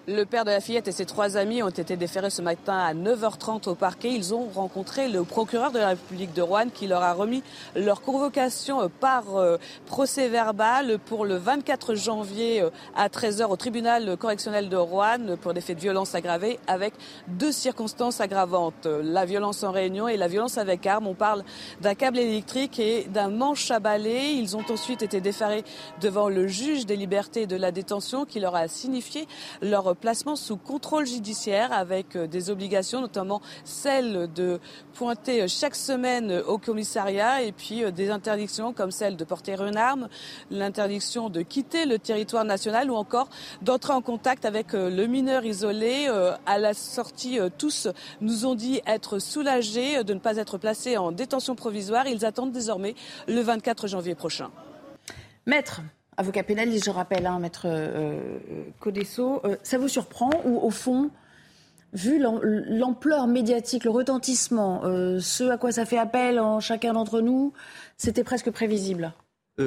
Le père de la fillette et ses trois amis ont été déférés ce matin à 9h30 au parquet. Ils ont rencontré le procureur de la République de Rouen qui leur a remis leur convocation par euh, procès verbal pour le 24 janvier euh, à 13h au tribunal correctionnel de Rouen pour des faits de violence aggravés avec deux circonstances aggravantes. La violence en réunion et la violence avec arme. On parle d'un câble électrique et d'un manche à balai. Ils ont ensuite été déférés devant le juge des libertés et de la détention qui leur a signifié leur placement sous contrôle judiciaire avec euh, des obligations, notamment celle de pointer euh, chaque semaine au commissariat et puis euh, des interdictions comme celle de porter une arme, l'interdiction de quitter le territoire national ou encore d'entrer en contact avec le mineur isolé. À la sortie, tous nous ont dit être soulagés de ne pas être placés en détention provisoire. Ils attendent désormais le 24 janvier prochain. Maître, avocat pénaliste, je rappelle, hein, maître euh, Codesso. Euh, ça vous surprend ou au fond, vu l'ampleur médiatique, le retentissement, euh, ce à quoi ça fait appel en chacun d'entre nous, c'était presque prévisible?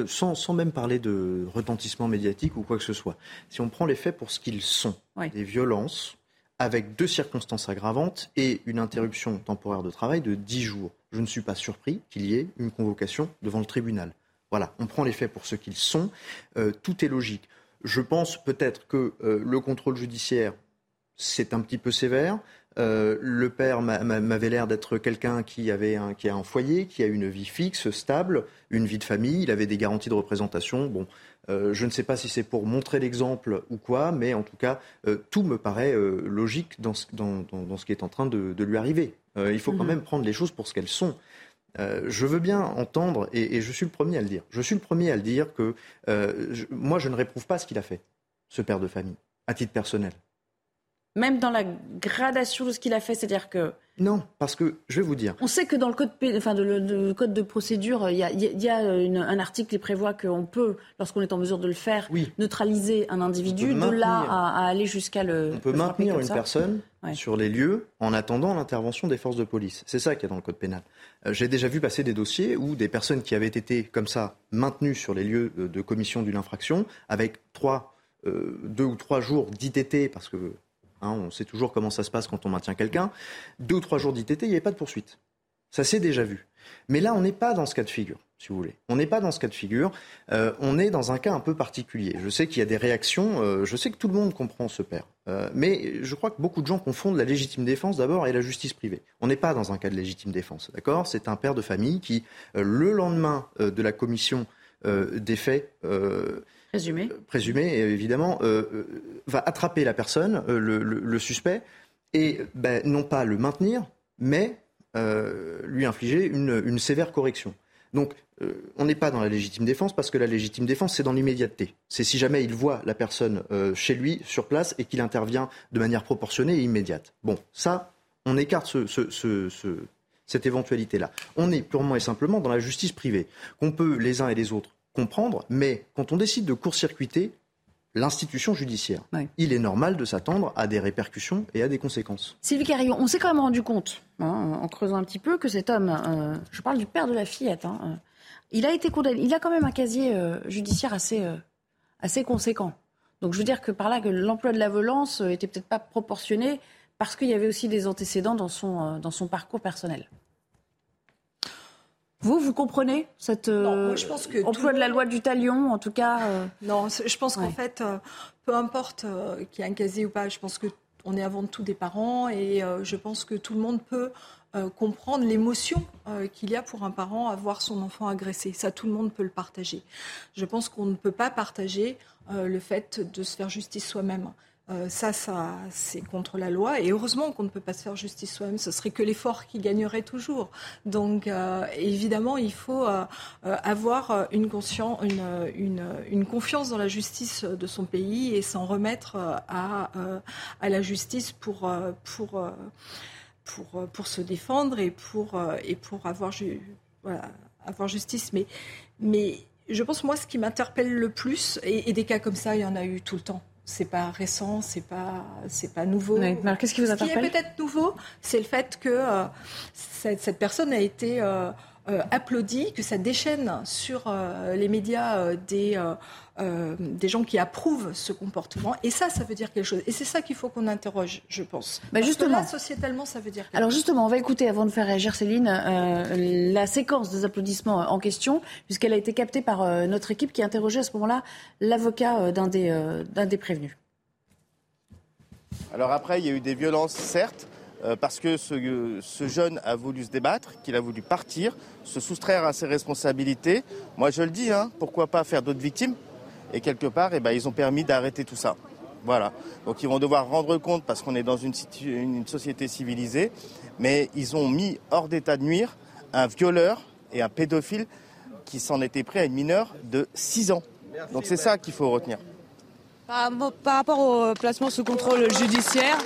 Sans, sans, même parler de retentissement médiatique ou quoi que ce soit. Si on prend les faits pour ce qu'ils sont, des violences avec deux circonstances aggravantes et une interruption temporaire de travail de 10 jours, je ne suis pas surpris qu'il y ait une convocation devant le tribunal. Voilà, on prend les faits pour ce qu'ils sont. Euh, tout est logique. Je pense peut-être que euh, le contrôle judiciaire, c'est un petit peu sévère. Euh, le père m'avait l'air d'être quelqu'un qui avait un, qui a un foyer, qui a une vie fixe, stable, une vie de famille. Il avait des garanties de représentation. Bon, je ne sais pas si c'est pour montrer l'exemple ou quoi, mais en tout cas, tout me paraît logique dans ce, qui est en train de, lui arriver. il faut quand mhm. même prendre les choses pour ce qu'elles sont. Euh, je veux bien entendre, et, je suis le premier à le dire, je suis le premier à le dire que euh, moi, je ne réprouve pas ce qu'il a fait, ce père de famille, à titre personnel. Même dans la gradation de ce qu'il a fait, c'est-à-dire que non, parce que je vais vous dire. On sait que dans le code, enfin, de, code de procédure, il y a, un article qui prévoit qu'on peut, lorsqu'on est en mesure de le faire, neutraliser un individu. De là à, aller jusqu'à le. On peut maintenir une personne sur les lieux en attendant l'intervention des forces de police. C'est ça qu'il y a dans le code pénal. Euh, j'ai déjà vu passer des dossiers où des personnes qui avaient été comme ça maintenues sur les lieux de, commission d'une infraction avec trois, euh, deux ou trois jours d'ITT parce que Hein, on sait toujours comment ça se passe quand on maintient quelqu'un. Deux ou trois jours d'ITT, il n'y avait pas de poursuite. Ça s'est déjà vu. Mais là, on n'est pas dans ce cas de figure, si vous voulez. On n'est pas dans ce cas de figure. Euh, on est dans un cas un peu particulier. Je sais qu'il y a des réactions. Euh, je sais que tout le monde comprend ce père. Euh, mais je crois que beaucoup de gens confondent la légitime défense d'abord et la justice privée. On n'est pas dans un cas de légitime défense, d'accord? C'est un père de famille qui, le lendemain de la commission des faits, présumé, euh, présumé évidemment, euh, euh, va attraper la personne, le, suspect, et ben, non pas le maintenir, mais lui infliger une, sévère correction. Donc, on n'est pas dans la légitime défense parce que la légitime défense, c'est dans l'immédiateté. C'est si jamais il voit la personne chez lui, sur place, et qu'il intervient de manière proportionnée et immédiate. Bon, ça, on écarte cette éventualité-là. On est purement et simplement dans la justice privée, qu'on peut les uns et les autres comprendre, mais quand on décide de court-circuiter l'institution judiciaire, il est normal de s'attendre à des répercussions et à des conséquences. Sylvie Carillon, on s'est quand même rendu compte, hein, en creusant un petit peu, que cet homme, euh, je parle du père de la fillette, hein, euh, il a été condamné, il a quand même un casier euh, judiciaire assez, assez conséquent. Donc je veux dire que par là, que l'emploi de la violence était peut-être pas proportionné parce qu'il y avait aussi des antécédents dans son, dans son parcours personnel. Vous, vous comprenez cette euh, je pense que emploi de la loi du talion, en tout cas euh, Non, je pense qu'en fait, euh, peu importe qu'il y ait un casier ou pas, je pense que on est avant tout des parents et je pense que tout le monde peut comprendre l'émotion qu'il y a pour un parent à voir son enfant agressé. Ça, tout le monde peut le partager. Je pense qu'on ne peut pas partager le fait de se faire justice soi-même. Euh, ça, ça c'est contre la loi. Et heureusement qu'on ne peut pas se faire justice soi-même. Ce serait que l'effort qui gagnerait toujours. Donc, euh, évidemment, il faut euh, avoir une, confiance dans la justice de son pays et s'en remettre à, la justice pour, se défendre et pour, avoir justice. Mais, mais je pense, moi, ce qui m'interpelle le plus, et, des cas comme ça, il y en a eu tout le temps. C'est pas récent, c'est pas, c'est pas nouveau. qu'est-ce qui vous interpelle Ce qui est peut-être nouveau, c'est le fait que euh, cette, personne a été euh, euh, applaudie, que ça déchaîne sur les médias des euh, des gens qui approuvent ce comportement. Et ça, ça veut dire quelque chose. Et c'est ça qu'il faut qu'on interroge, je pense. Bah justement. Que sociétalement, ça veut dire quelque Alors justement, on va écouter, avant de faire réagir Céline, euh, la séquence des applaudissements en question, puisqu'elle a été captée par euh, notre équipe qui interrogeait à ce moment-là l'avocat d'un des, d'un des prévenus. Alors après, il y a eu des violences, certes, parce que ce, ce, jeune a voulu se débattre, qu'il a voulu partir, se soustraire à ses responsabilités. Moi, je le dis, hein, pourquoi pas faire d'autres victimes? Et quelque part, eh ben, ils ont permis d'arrêter tout ça. Voilà. Donc ils vont devoir rendre compte parce qu'on est dans une, une, société civilisée, mais ils ont mis hors d'état de nuire un violeur et un pédophile qui s'en était pris à une mineure de 6 ans. Donc c'est ça qu'il faut retenir. Par, par, rapport au placement sous contrôle judiciaire,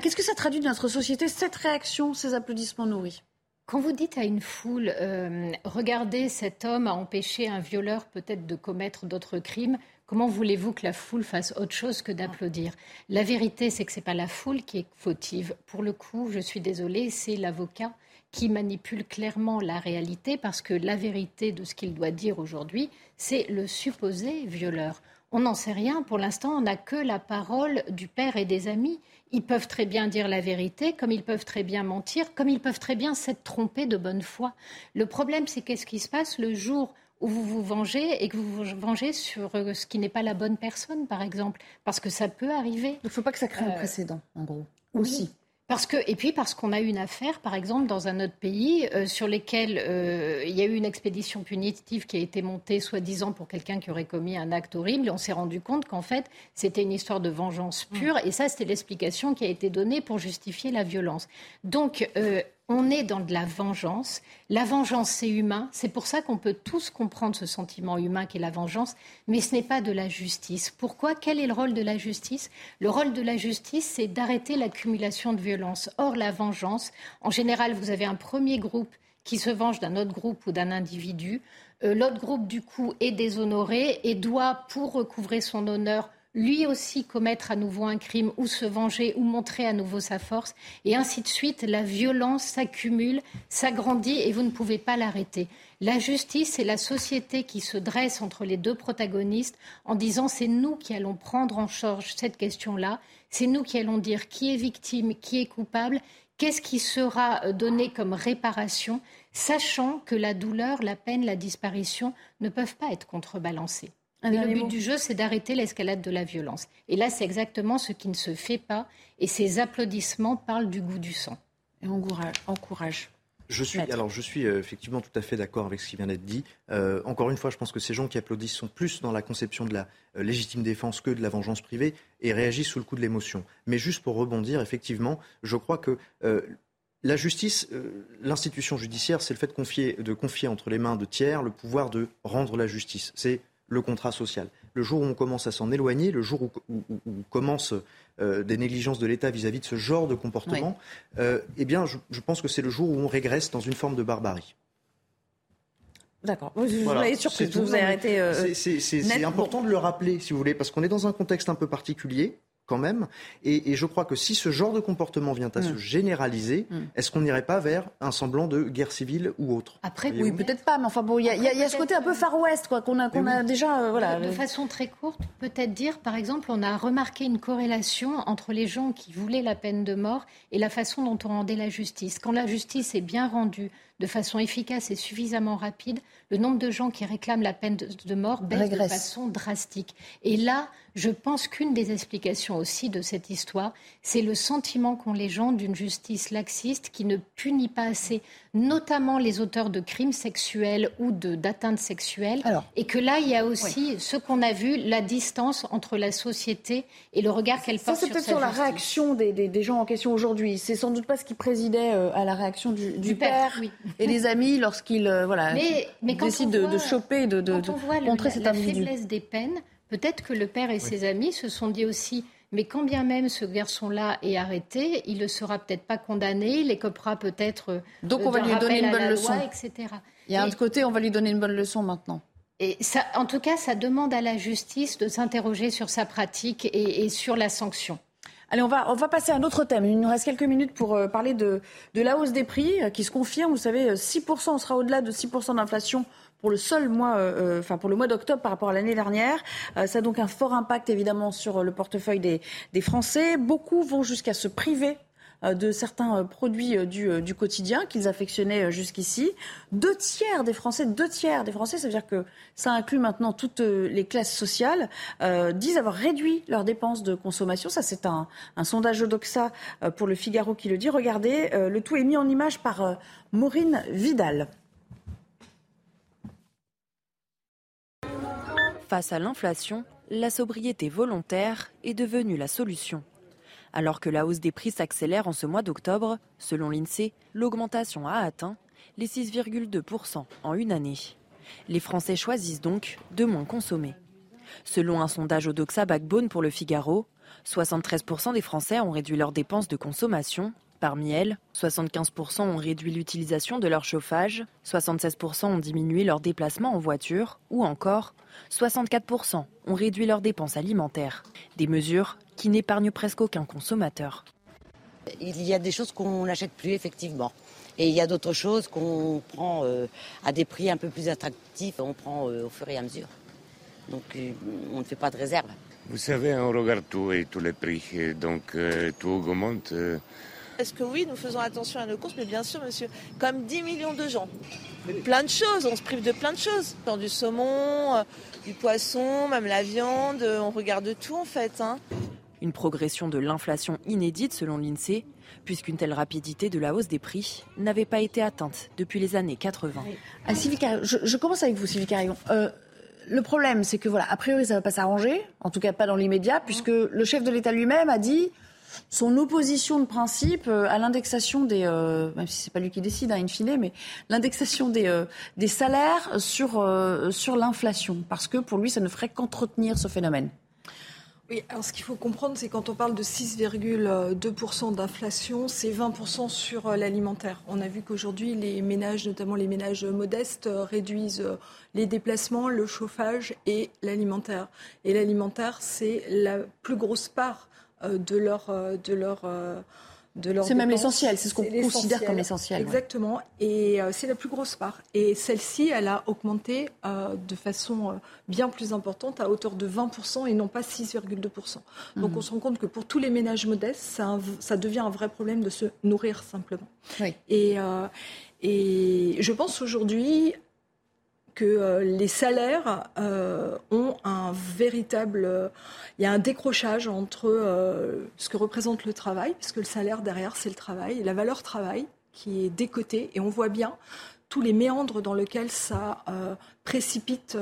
Qu'est-ce que ça traduit dans notre société, cette réaction, ces applaudissements nourris? Quand vous dites à une foule, euh, regardez, cet homme a empêché un violeur peut-être de commettre d'autres crimes, comment voulez-vous que la foule fasse autre chose que d'applaudir? La vérité, c'est que ce n'est pas la foule qui est fautive. Pour le coup, je suis désolée, c'est l'avocat qui manipule clairement la réalité parce que la vérité de ce qu'il doit dire aujourd'hui, c'est le supposé violeur. On n'en sait rien. Pour l'instant, on n'a que la parole du père et des amis. Ils peuvent très bien dire la vérité, comme ils peuvent très bien mentir, comme ils peuvent très bien s'être trompés de bonne foi. Le problème, c'est qu'est-ce qui se passe le jour où vous vous vengez et que vous vous vengez sur euh, ce qui n'est pas la bonne personne, par exemple, parce que ça peut arriver. Il ne faut pas que ça crée un euh, précédent, en gros. Aussi. Parce que, et puis parce qu'on a eu une affaire, par exemple, dans un autre pays, euh, sur lesquels euh, il y a eu une expédition punitive qui a été montée, soi-disant, pour quelqu'un qui aurait commis un acte horrible. Et on s'est rendu compte qu'en fait, c'était une histoire de vengeance pure. Et ça, c'était l'explication qui a été donnée pour justifier la violence. Donc, euh, on est dans de la vengeance. La vengeance, c'est humain. C'est pour ça qu'on peut tous comprendre ce sentiment humain qu'est la vengeance, mais ce n'est pas de la justice. Pourquoi? Quel est le rôle de la justice? Le rôle de la justice, c'est d'arrêter l'accumulation de violence. Or, la vengeance, en général, vous avez un premier groupe qui se venge d'un autre groupe ou d'un individu. Euh, l'autre groupe, du coup, est déshonoré et doit, pour recouvrer son honneur, lui aussi commettre à nouveau un crime ou se venger ou montrer à nouveau sa force. Et ainsi de suite, la violence s'accumule, s'agrandit et vous ne pouvez pas l'arrêter. La justice, c'est la société qui se dresse entre les deux protagonistes en disant c'est nous qui allons prendre en charge cette question-là, c'est nous qui allons dire qui est victime, qui est coupable, qu'est-ce qui sera euh, donné comme réparation, sachant que la douleur, la peine, la disparition ne peuvent pas être contrebalancées le but du jeu, c'est d'arrêter l'escalade de la violence. Et là, c'est exactement ce qui ne se fait pas. Et ces applaudissements parlent du goût du sang. Et encourage. Je suis, alors je suis euh, effectivement tout à fait d'accord avec ce qui vient d'être dit. Euh, encore une fois, je pense que ces gens qui applaudissent sont plus dans la conception de la euh, légitime défense que de la vengeance privée et réagissent sous le coup de l'émotion. Mais juste pour rebondir, effectivement, je crois que la justice, l'institution judiciaire, c'est le fait de confier, de confier entre les mains de tiers le pouvoir de rendre la justice. C'est le contrat social. Le jour où on commence à s'en éloigner, le jour où, où, commencent euh, des négligences de l'État vis-à-vis de ce genre de comportement, euh, eh bien, je, pense que c'est le jour où on régresse dans une forme de barbarie. D'accord. Vous, vous avez surpris, vous avez arrêté. Euh, c'est important de le rappeler, si vous voulez, parce qu'on est dans un contexte un peu particulier quand même. Et, je crois que si ce genre de comportement vient à mm. se généraliser, mm. est-ce qu'on n'irait pas vers un semblant de guerre civile ou autre Après, oui, peut-être pas, mais enfin bon, il y, a ce côté un peu Far West, quoi, qu'on a, déjà, euh, voilà. De, façon très courte, peut-être dire, par exemple, on a remarqué une corrélation entre les gens qui voulaient la peine de mort et la façon dont on rendait la justice. Quand la justice est bien rendue de façon efficace et suffisamment rapide, le nombre de gens qui réclament la peine de, mort baisse de façon drastique. Et là, je pense qu'une des explications aussi de cette histoire, c'est le sentiment qu'ont les gens d'une justice laxiste qui ne punit pas assez, notamment les auteurs de crimes sexuels ou d'atteintes sexuelles. et que là, il y a aussi ce qu'on a vu, la distance entre la société et le regard qu'elle porte sur Ça, c'est peut-être sur la réaction des, gens en question aujourd'hui. C'est sans doute pas ce qui présidait euh, à la réaction du, père, et des amis lorsqu'ils euh, voilà, décident de, choper, de, de, montrer cet individu. La faiblesse des peines, Peut-être que le père et ses amis se sont dit aussi mais quand bien même ce garçon-là est arrêté, il ne sera peut-être pas condamné, il écopera peut-être. Euh, Donc on va lui donner une bonne leçon. etc. Il y a un côté, on va lui donner une bonne leçon maintenant. Et ça, en tout cas, ça demande à la justice de s'interroger sur sa pratique et, sur la sanction. Allez, on va, on va passer à un autre thème. Il nous reste quelques minutes pour euh, parler de, de, la hausse des prix euh, qui se confirme. Vous savez, 6%, on sera au-delà de 6% d'inflation pour le seul mois, euh, euh, enfin pour le mois d'octobre par rapport à l'année dernière. Euh, ça a donc un fort impact évidemment sur le portefeuille des, des Français. Beaucoup vont jusqu'à se priver de certains produits du, du quotidien qu'ils affectionnaient jusqu'ici. Deux tiers des Français, deux tiers des Français, ça veut dire que ça inclut maintenant toutes les classes sociales, euh, disent avoir réduit leurs dépenses de consommation. Ça, c'est un, un, sondage Odoxa pour le Figaro qui le dit. Regardez, le tout est mis en image par Maureen Vidal. Face à l'inflation, la sobriété volontaire est devenue la solution. Alors que la hausse des prix s'accélère en ce mois d'octobre, selon l'INSEE, l'augmentation a atteint les 6,2% en une année. Les Français choisissent donc de moins consommer. Selon un sondage Odoxa Backbone pour le Figaro, 73% des Français ont réduit leurs dépenses de consommation Parmi elles, 75% ont réduit l'utilisation de leur chauffage, 76% ont diminué leurs déplacements en voiture ou encore 64% ont réduit leurs dépenses alimentaires. Des mesures qui n'épargnent presque aucun consommateur. Il y a des choses qu'on n'achète plus effectivement. Et il y a d'autres choses qu'on prend euh, à des prix un peu plus attractifs, on prend euh, au fur et à mesure. Donc euh, on ne fait pas de réserve. Vous savez, on regarde tout et tous les prix, donc tout augmente. Est-ce que oui, nous faisons attention à nos courses, mais bien sûr, monsieur, comme 10 millions de gens. Plein de choses, on se prive de plein de choses. Dans du saumon, euh, du poisson, même la viande, on regarde tout en fait. Hein. Une progression de l'inflation inédite selon l'INSEE, puisqu'une telle rapidité de la hausse des prix n'avait pas été atteinte depuis les années 80. Ah, je, commence avec vous, Sylvie Carillon. Euh, le problème, c'est que voilà, a priori, ça ne va pas s'arranger, en tout cas pas dans l'immédiat, puisque le chef de l'État lui-même a dit son opposition de principe euh, à l'indexation des, euh, même si c'est pas lui qui décide, hein, mais l'indexation des, euh, salaires sur, sur l'inflation, parce que pour lui, ça ne ferait qu'entretenir ce phénomène. Oui, alors ce qu'il faut comprendre, c'est quand on parle de 6,2% d'inflation, c'est 20% sur l'alimentaire. On a vu qu'aujourd'hui, les ménages, notamment les ménages modestes, réduisent les déplacements, le chauffage et l'alimentaire. Et l'alimentaire, c'est la plus grosse part de leur, euh, de leur euh, c'est même l'essentiel, c'est ce qu'on considère comme l'essentiel. Exactement, et c'est la plus grosse part. Et celle-ci, elle a augmenté de façon bien plus importante, à hauteur de 20% et non pas 6,2%. Donc mhm. on se rend compte que pour tous les ménages modestes, ça, ça devient un vrai problème de se nourrir simplement. Oui. Et, et je pense aujourd'hui que euh, les salaires euh, ont un véritable... il y a un décrochage entre euh, ce que représente le travail, puisque le salaire derrière, c'est le travail, la valeur travail qui est décotée, et on voit bien tous les méandres dans lesquels ça précipite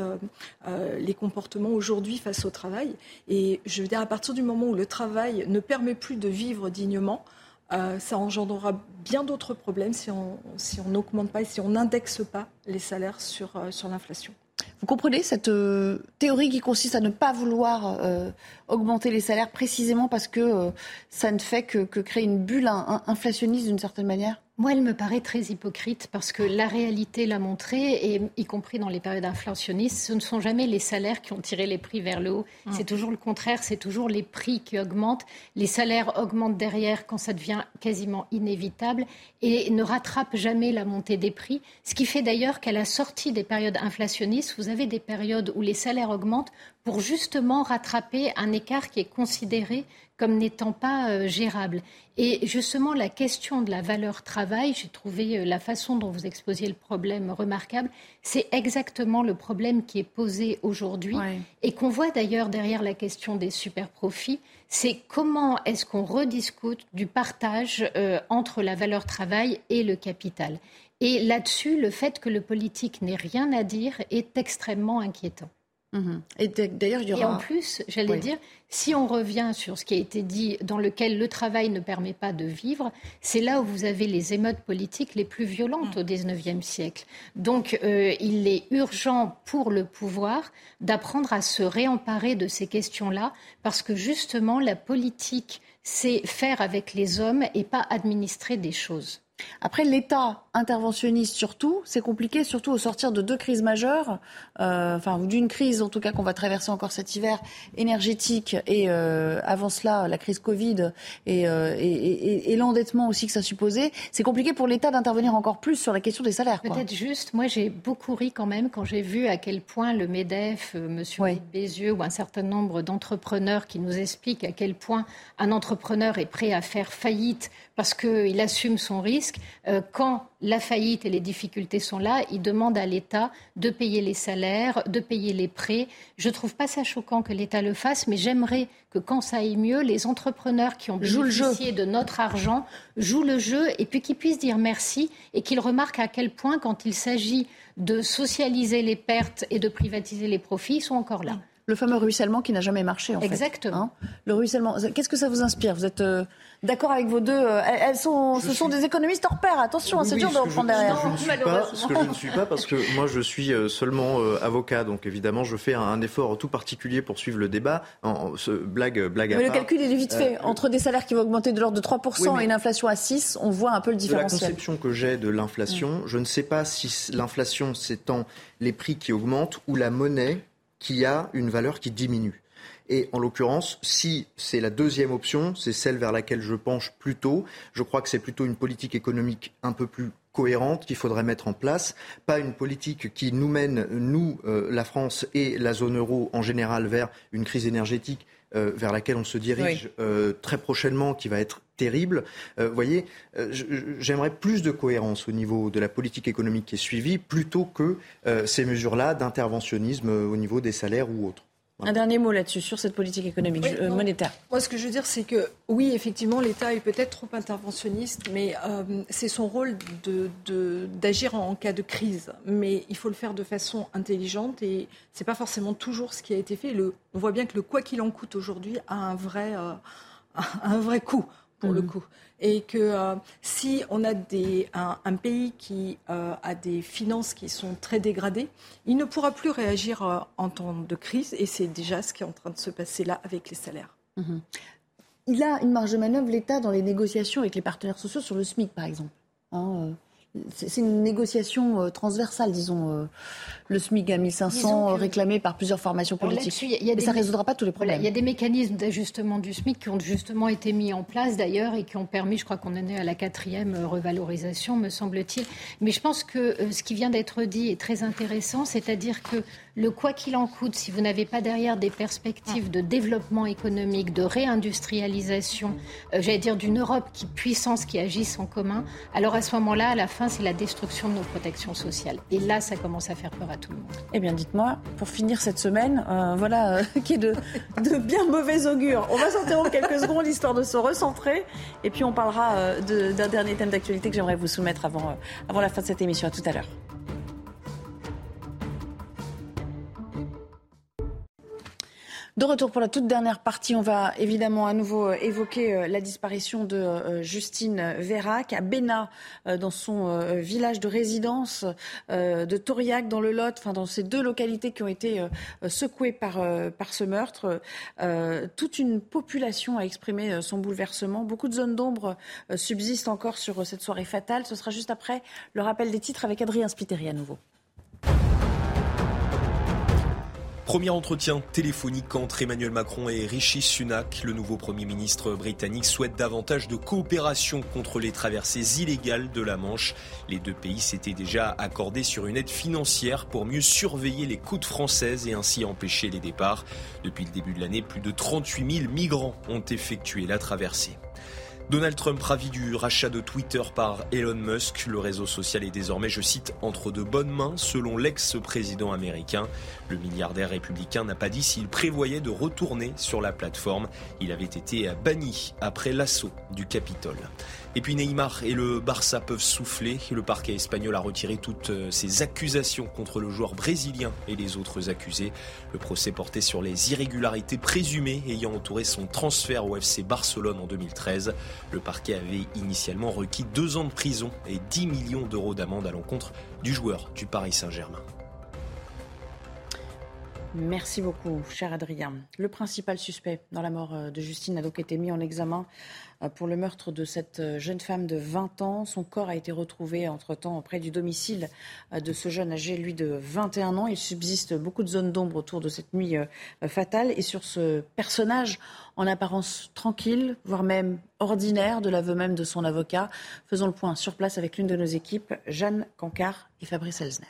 les comportements aujourd'hui face au travail. Et je veux dire, à partir du moment où le travail ne permet plus de vivre dignement, euh, ça engendrera bien d'autres problèmes si on si n'augmente pas et si on n'indexe pas les salaires sur, euh, sur l'inflation. Vous comprenez cette euh, théorie qui consiste à ne pas vouloir augmenter les salaires précisément parce que ça ne fait que, créer une bulle inflationniste d'une certaine manière? Moi, elle me paraît très hypocrite parce que la réalité l'a montré, et y compris dans les périodes inflationnistes, ce ne sont jamais les salaires qui ont tiré les prix vers le haut. Hum. C'est toujours le contraire, c'est toujours les prix qui augmentent. Les salaires augmentent derrière quand ça devient quasiment inévitable et ne rattrapent jamais la montée des prix. Ce qui fait d'ailleurs qu'à la sortie des périodes inflationnistes, vous avez des périodes où les salaires augmentent pour justement rattraper un écart qui est considéré comme n'étant pas euh, gérable. Et justement, la question de la valeur travail, j'ai trouvé euh, la façon dont vous exposiez le problème remarquable. C'est exactement le problème qui est posé aujourd'hui et qu'on voit d'ailleurs derrière la question des super profits. C'est comment est-ce qu'on rediscute du partage euh, entre la valeur travail et le capital. Et là-dessus, le fait que le politique n'ait rien à dire est extrêmement inquiétant. Mhm. Et d'ailleurs, il y aura. Et en plus, j'allais dire, si on revient sur ce qui a été dit, dans lequel le travail ne permet pas de vivre, c'est là où vous avez les émeutes politiques les plus violentes au XIXe siècle. Donc, euh, il est urgent pour le pouvoir d'apprendre à se réemparer de ces questions-là, parce que justement, la politique, c'est faire avec les hommes et pas administrer des choses. Après, l'État interventionniste surtout, c'est compliqué, surtout au sortir de deux crises majeures, euh, enfin d'une crise en tout cas qu'on va traverser encore cet hiver, énergétique et euh, avant cela la crise Covid et, euh, et, et, l'endettement aussi que ça supposait. C'est compliqué pour l'État d'intervenir encore plus sur la question des salaires. Peut-être juste, moi j'ai beaucoup ri quand même quand j'ai vu à quel point le Medef, Monsieur Bézieux ou un certain nombre d'entrepreneurs qui nous expliquent à quel point un entrepreneur est prêt à faire faillite parce qu'il assume son risque. Euh, quand la faillite et les difficultés sont là, il demande à l'État de payer les salaires, de payer les prêts. Je ne trouve pas ça choquant que l'État le fasse, mais j'aimerais que quand ça aille mieux, les entrepreneurs qui ont bénéficié de notre argent jouent le jeu et puis qu'ils puissent dire merci et qu'ils remarquent à quel point, quand il s'agit de socialiser les pertes et de privatiser les profits, ils sont encore là le fameux ruissellement qui n'a jamais marché. En Exactement. Fait, hein. le ruissellement. Qu'est-ce que ça vous inspire? Vous êtes euh, d'accord avec vos deux euh, elles sont, Ce sont des économistes hors pair. Attention, hein, c'est dur de reprendre derrière. Je ne suis pas, ce que je ne suis pas, parce que moi je suis euh, seulement avocat, donc évidemment je fais un, effort tout particulier pour suivre le débat. En, ce, blague, blague mais le calcul est vite fait. Entre des salaires qui vont augmenter de l'ordre de 3% et une inflation à 6, on voit un peu le différentiel. De la conception que j'ai de l'inflation, mm. je ne sais pas si l'inflation c'est tant les prix qui augmentent ou la monnaie qui a une valeur qui diminue. Et en l'occurrence, si c'est la deuxième option, c'est celle vers laquelle je penche plutôt, je crois que c'est plutôt une politique économique un peu plus cohérente qu'il faudrait mettre en place, pas une politique qui nous mène, nous, euh, la France et la zone euro en général, vers une crise énergétique euh, vers laquelle on se dirige euh, très prochainement, qui va être terrible. Vous voyez, j'aimerais plus de cohérence au niveau de la politique économique qui est suivie, plutôt que ces mesures-là d'interventionnisme au niveau des salaires ou autres. Un dernier mot là-dessus, sur cette politique économique euh, monétaire. Moi, ce que je veux dire, c'est que oui, effectivement, l'État est peut-être trop interventionniste, mais euh, c'est son rôle d'agir de, en, cas de crise. Mais il faut le faire de façon intelligente et ce n'est pas forcément toujours ce qui a été fait. Le, on voit bien que le quoi qu'il en coûte aujourd'hui a un vrai, euh, un vrai coût pour le mmh. coup. Et que euh, si on a des, un, pays qui euh, a des finances qui sont très dégradées, il ne pourra plus réagir euh, en temps de crise. Et c'est déjà ce qui est en train de se passer là avec les salaires. Mmh. Il a une marge de manœuvre, l'État, dans les négociations avec les partenaires sociaux sur le SMIC, par exemple. Hein, c'est une négociation transversale, disons, le SMIC à 1500 réclamé par plusieurs formations politiques. Mais ça ne résoudra pas tous les problèmes. il y a des mécanismes d'ajustement du SMIC qui ont justement été mis en place d'ailleurs et qui ont permis, je crois qu'on en est à la quatrième euh, revalorisation, me semble-t-il. Mais je pense que ce qui vient d'être dit est très intéressant, c'est-à-dire que le quoi qu'il en coûte, si vous n'avez pas derrière des perspectives de développement économique, de réindustrialisation, j'allais dire d'une Europe qui puissance, qui agisse en commun, alors à ce moment-là, à la fin, c'est la destruction de nos protections sociales. Et là, ça commence à faire peur à tout le monde. Eh bien, dites-moi, pour finir cette semaine, euh, voilà, euh, qui est de, de, bien mauvais augure. On va s'interrompre quelques secondes histoire de se recentrer. Et puis, on parlera euh, d'un dernier thème d'actualité que j'aimerais vous soumettre avant, avant la fin de cette émission. À tout à l'heure. De retour pour la toute dernière partie, on va évidemment à nouveau euh, évoquer euh, la disparition de euh, Justine Vérac à Béna, dans son village de résidence de Tauriac dans le Lot, enfin dans ces deux localités qui ont été secouées par, par ce meurtre. Toute une population a exprimé son bouleversement. Beaucoup de zones d'ombre subsistent encore sur cette soirée fatale. Ce sera juste après le rappel des titres avec Adrien Spiteri à nouveau. Premier entretien téléphonique entre Emmanuel Macron et Rishi Sunak. Le nouveau Premier ministre britannique souhaite davantage de coopération contre les traversées illégales de la Manche. Les deux pays s'étaient déjà accordés sur une aide financière pour mieux surveiller les côtes françaises et ainsi empêcher les départs. Depuis le début de l'année, plus de 38 000 migrants ont effectué la traversée. Donald Trump ravi du rachat de Twitter par Elon Musk. Le réseau social est désormais, je cite, entre de bonnes mains, selon l'ex-président américain. Le milliardaire républicain n'a pas dit s'il prévoyait de retourner sur la plateforme. Il avait été banni après l'assaut du Capitole. Et puis Neymar et le Barça peuvent souffler. Le parquet espagnol a retiré toutes euh, ses accusations contre le joueur brésilien et les autres accusés. Le procès portait sur les irrégularités présumées ayant entouré son transfert au FC Barcelone en 2013. Le parquet avait initialement requis deux ans de prison et 10 millions d'euros d'amende à l'encontre du joueur du Paris Saint-Germain. Merci beaucoup, cher Adrien. Le principal suspect dans la mort euh, de Justine a donc été mis en examen pour le meurtre de cette euh, jeune femme de 20 ans. Son corps a été retrouvé entre-temps auprès du domicile de ce jeune âgé, lui de 21 ans. Il subsiste beaucoup de zones d'ombre autour de cette nuit fatale et sur ce personnage en apparence tranquille, voire même ordinaire, de l'aveu même de son avocat. Faisons le point sur place avec l'une de nos équipes, Jeanne Cancard et Fabrice Elsner.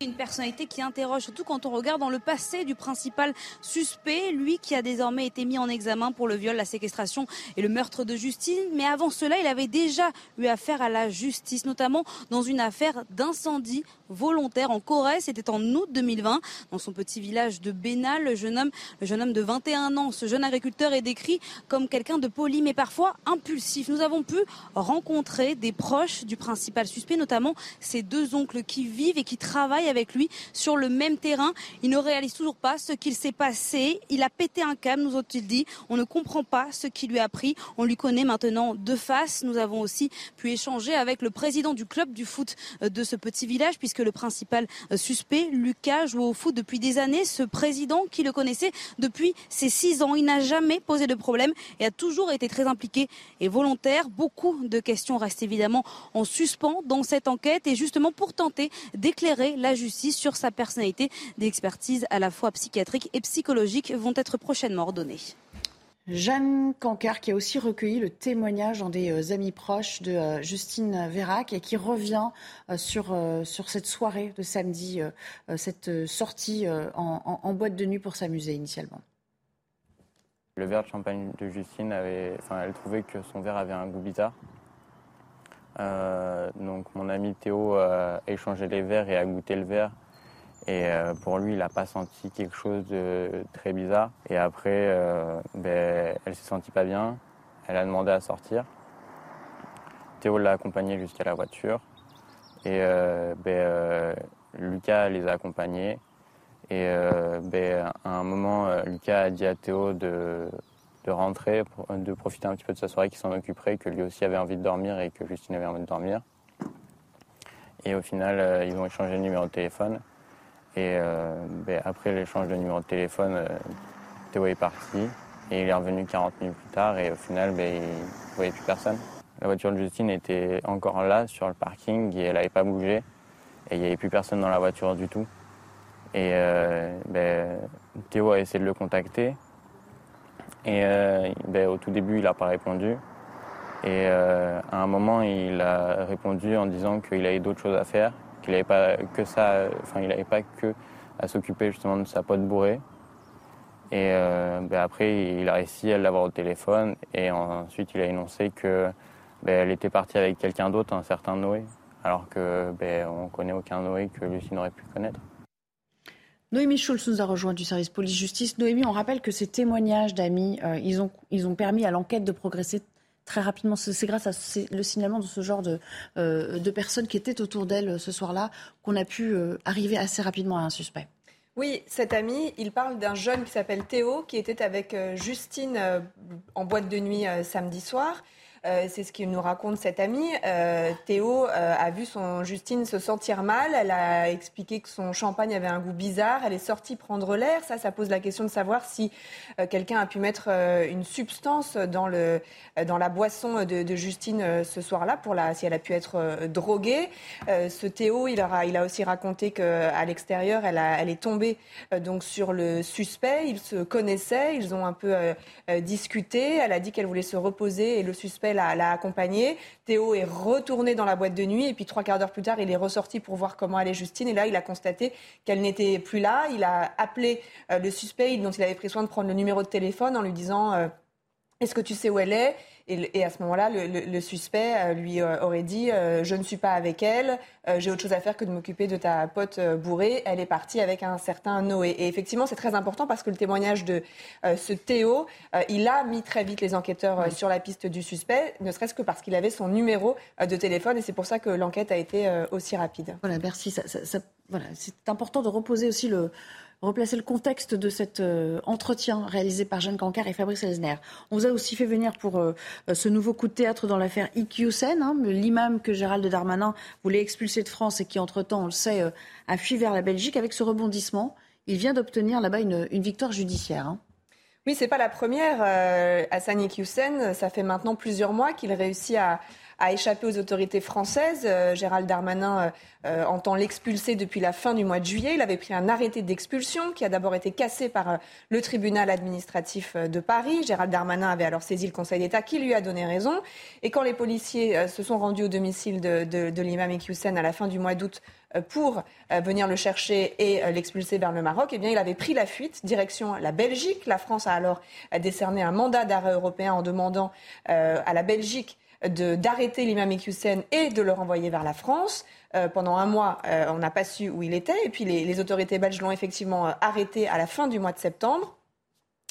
Une personnalité qui interroge, surtout quand on regarde dans le passé du principal suspect, lui qui a désormais été mis en examen pour le viol, la séquestration et le meurtre de Justine. Mais avant cela, il avait déjà eu affaire à la justice, notamment dans une affaire d'incendie volontaire en Corée. C'était en août 2020, dans son petit village de Bénal. Le jeune homme, le jeune homme de 21 ans, ce jeune agriculteur est décrit comme quelqu'un de poli, mais parfois impulsif. Nous avons pu rencontrer des proches du principal suspect, notamment ses deux oncles qui vivent et qui travaillent avec lui sur le même terrain. Il ne réalise toujours pas ce qu'il s'est passé. Il a pété un câble, nous ont-ils dit. On ne comprend pas ce qui lui a pris. On lui connaît maintenant de face. Nous avons aussi pu échanger avec le président du club du foot euh, de ce petit village, puisque le principal euh, suspect, Lucas, joue au foot depuis des années. Ce président qui le connaissait depuis ses six ans, il n'a jamais posé de problème et a toujours été très impliqué et volontaire. Beaucoup de questions restent évidemment en suspens dans cette enquête et justement pour tenter d'éclairer la justice sur sa personnalité. Des expertises à la fois psychiatriques et psychologiques vont être prochainement ordonnées. Jeanne Cancard qui a aussi recueilli le témoignage dans des euh, amis proches de euh, Justine Vérac et qui revient euh, sur, cette soirée de samedi, cette sortie en, boîte de nuit pour s'amuser initialement. Le verre de champagne de Justine, avait, elle trouvait que son verre avait un goût bizarre. donc mon ami Théo a échangé les verres et a goûté le verre et euh, pour lui, il n'a pas senti quelque chose de très bizarre. Et après, euh, ben, elle s'est sentie pas bien. Elle a demandé à sortir. Théo l'a accompagnée jusqu'à la voiture. Et euh, ben, Lucas les a accompagnés. Et ben, à un moment, Lucas a dit à Théo de, de rentrer, de profiter un petit peu de sa soirée, qu'il s'en occuperait, que lui aussi avait envie de dormir et que Justine avait envie de dormir. Et au final, ils ont échangé le numéro de téléphone. Et euh, ben, après l'échange de numéro de téléphone, euh, Théo est parti. Et il est revenu 40 minutes plus tard et au final, ben, il ne voyait plus personne. La voiture de Justine était encore là sur le parking et elle n'avait pas bougé. Et il n'y avait plus personne dans la voiture du tout. Et euh, ben, Théo a essayé de le contacter. Et au tout début, il n'a pas répondu. Et à un moment, il a répondu en disant qu'il avait d'autres choses à faire il n'avait pas que ça, enfin il n'avait pas que à s'occuper justement de sa pote bourrée. Et euh, ben après, il a réussi à l'avoir au téléphone et ensuite il a énoncé que ben, elle était partie avec quelqu'un d'autre, un certain Noé, alors que ben, on connaît aucun Noé que Lucie n'aurait pu connaître. Noémie Schulz nous a rejoint du service police-justice. Noémie, on rappelle que ces témoignages d'amis, euh, ils, ont, ils ont permis à l'enquête de progresser très rapidement. C'est grâce à le signalement de ce genre de, euh, de personnes qui étaient autour d'elle euh, ce soir-là qu'on a pu euh, arriver assez rapidement à un suspect. Oui, cet ami, il parle d'un jeune qui s'appelle Théo, qui était avec Justine en boîte de nuit samedi soir. Euh, c'est ce qu'il nous raconte cette amie. Euh, Théo euh, a vu son Justine se sentir mal. Elle a expliqué que son champagne avait un goût bizarre. Elle est sortie prendre l'air. Ça, ça pose la question de savoir si quelqu'un a pu mettre une substance dans, le, dans la boisson de, Justine ce soir-là, pour la, si elle a pu être droguée. ce Théo, il a aussi raconté qu'à l'extérieur, elle, elle est tombée donc sur le suspect. Ils se connaissaient, ils ont un peu discuté. Elle a dit qu'elle voulait se reposer et le suspect l'a accompagné. Théo est retourné dans la boîte de nuit et puis trois quarts d'heure plus tard, il est ressorti pour voir comment allait Justine. Et là, il a constaté qu'elle n'était plus là. Il a appelé euh, le suspect dont il avait pris soin de prendre le numéro de téléphone en lui disant... Euh, Est-ce que tu sais où elle est? Et, à ce moment-là, le, suspect euh, lui euh, aurait dit euh, Je ne suis pas avec elle, j'ai autre chose à faire que de m'occuper de ta pote bourrée. Elle est partie avec un certain Noé. Et effectivement, c'est très important parce que le témoignage de ce Théo, il a mis très vite les enquêteurs sur la piste du suspect, ne serait-ce que parce qu'il avait son numéro de téléphone. Et c'est pour ça que l'enquête a été aussi rapide. Voilà, merci. voilà, c'est important de reposer aussi le replacer le contexte de cet euh, entretien réalisé par Jeanne Cancard et Fabrice Elsner. On vous a aussi fait venir pour euh, ce nouveau coup de théâtre dans l'affaire IQSEN, hein, l'imam que Gérald Darmanin voulait expulser de France et qui, entre-temps, on le sait, euh, a fui vers la Belgique. Avec ce rebondissement, il vient d'obtenir là-bas une, victoire judiciaire. Hein. Oui, c'est pas la première. Hassan Iqiyoussen, ça fait maintenant plusieurs mois qu'il réussit à, a échappé aux autorités françaises. Euh, Gérald Darmanin euh, euh, entend l'expulser depuis la fin du mois de juillet. Il avait pris un arrêté d'expulsion qui a d'abord été cassé par le tribunal administratif de Paris. Gérald Darmanin avait alors saisi le Conseil d'État qui lui a donné raison. Et quand les policiers se sont rendus au domicile de, l'imam Ekyusen à la fin du mois d'août pour venir le chercher et l'expulser vers le Maroc, eh bien, il avait pris la fuite direction la Belgique. La France a alors décerné un mandat d'arrêt européen en demandant à la Belgique d'arrêter l'imam Hussein et de le renvoyer vers la France. Euh, pendant un mois, euh, on n'a pas su où il était. Et puis les, autorités belges l'ont effectivement euh, arrêté à la fin du mois de septembre.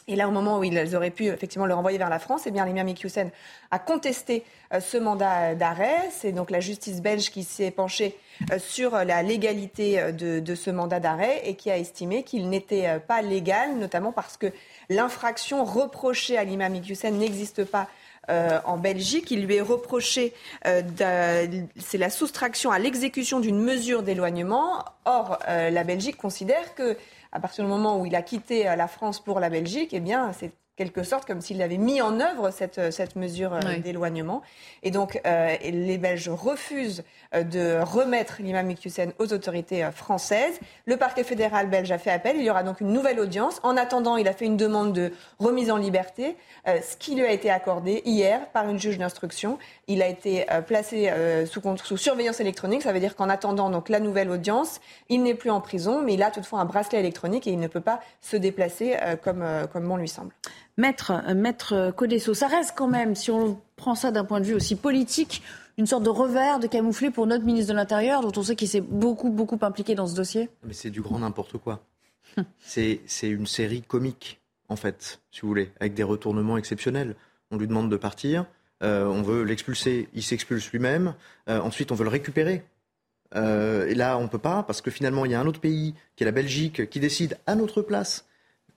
Et là, au moment où ils auraient pu effectivement le renvoyer vers la France, eh bien, l'imam Hussein a contesté ce mandat d'arrêt. C'est donc la justice belge qui s'est penchée sur la légalité de, de ce mandat d'arrêt et qui a estimé qu'il n'était pas légal, notamment parce que l'infraction reprochée à l'imam Hussein n'existe pas euh, en Belgique. Il lui est reproché, euh, c'est la soustraction à l'exécution d'une mesure d'éloignement. Or, euh, la Belgique considère que, à partir du moment où il a quitté la France pour la Belgique, eh bien, c'est quelque sorte comme s'il avait mis en œuvre cette, cette mesure euh, d'éloignement. Et donc, euh, les Belges refusent euh, de remettre l'imam Hussein aux autorités françaises. Le parquet fédéral belge a fait appel. Il y aura donc une nouvelle audience. En attendant, il a fait une demande de remise en liberté, ce qui lui a été accordé hier par une juge d'instruction. Il a été placé sous, sous, surveillance électronique. Ça veut dire qu'en attendant donc la nouvelle audience, il n'est plus en prison, mais il a toutefois un bracelet électronique et il ne peut pas se déplacer comme, comme bon lui semble. Maître, euh, Maître Codesso, ça reste quand même, si on prend ça d'un point de vue aussi politique, une sorte de revers de camoufler pour notre ministre de l'Intérieur, dont on sait qu'il s'est beaucoup, beaucoup impliqué dans ce dossier Mais c'est du grand n'importe quoi. c'est une série comique, en fait, si vous voulez, avec des retournements exceptionnels. On lui demande de partir, euh, on veut l'expulser, il s'expulse lui-même, euh, ensuite on veut le récupérer. et là, on ne peut pas, parce que finalement, il y a un autre pays, qui est la Belgique, qui décide à notre place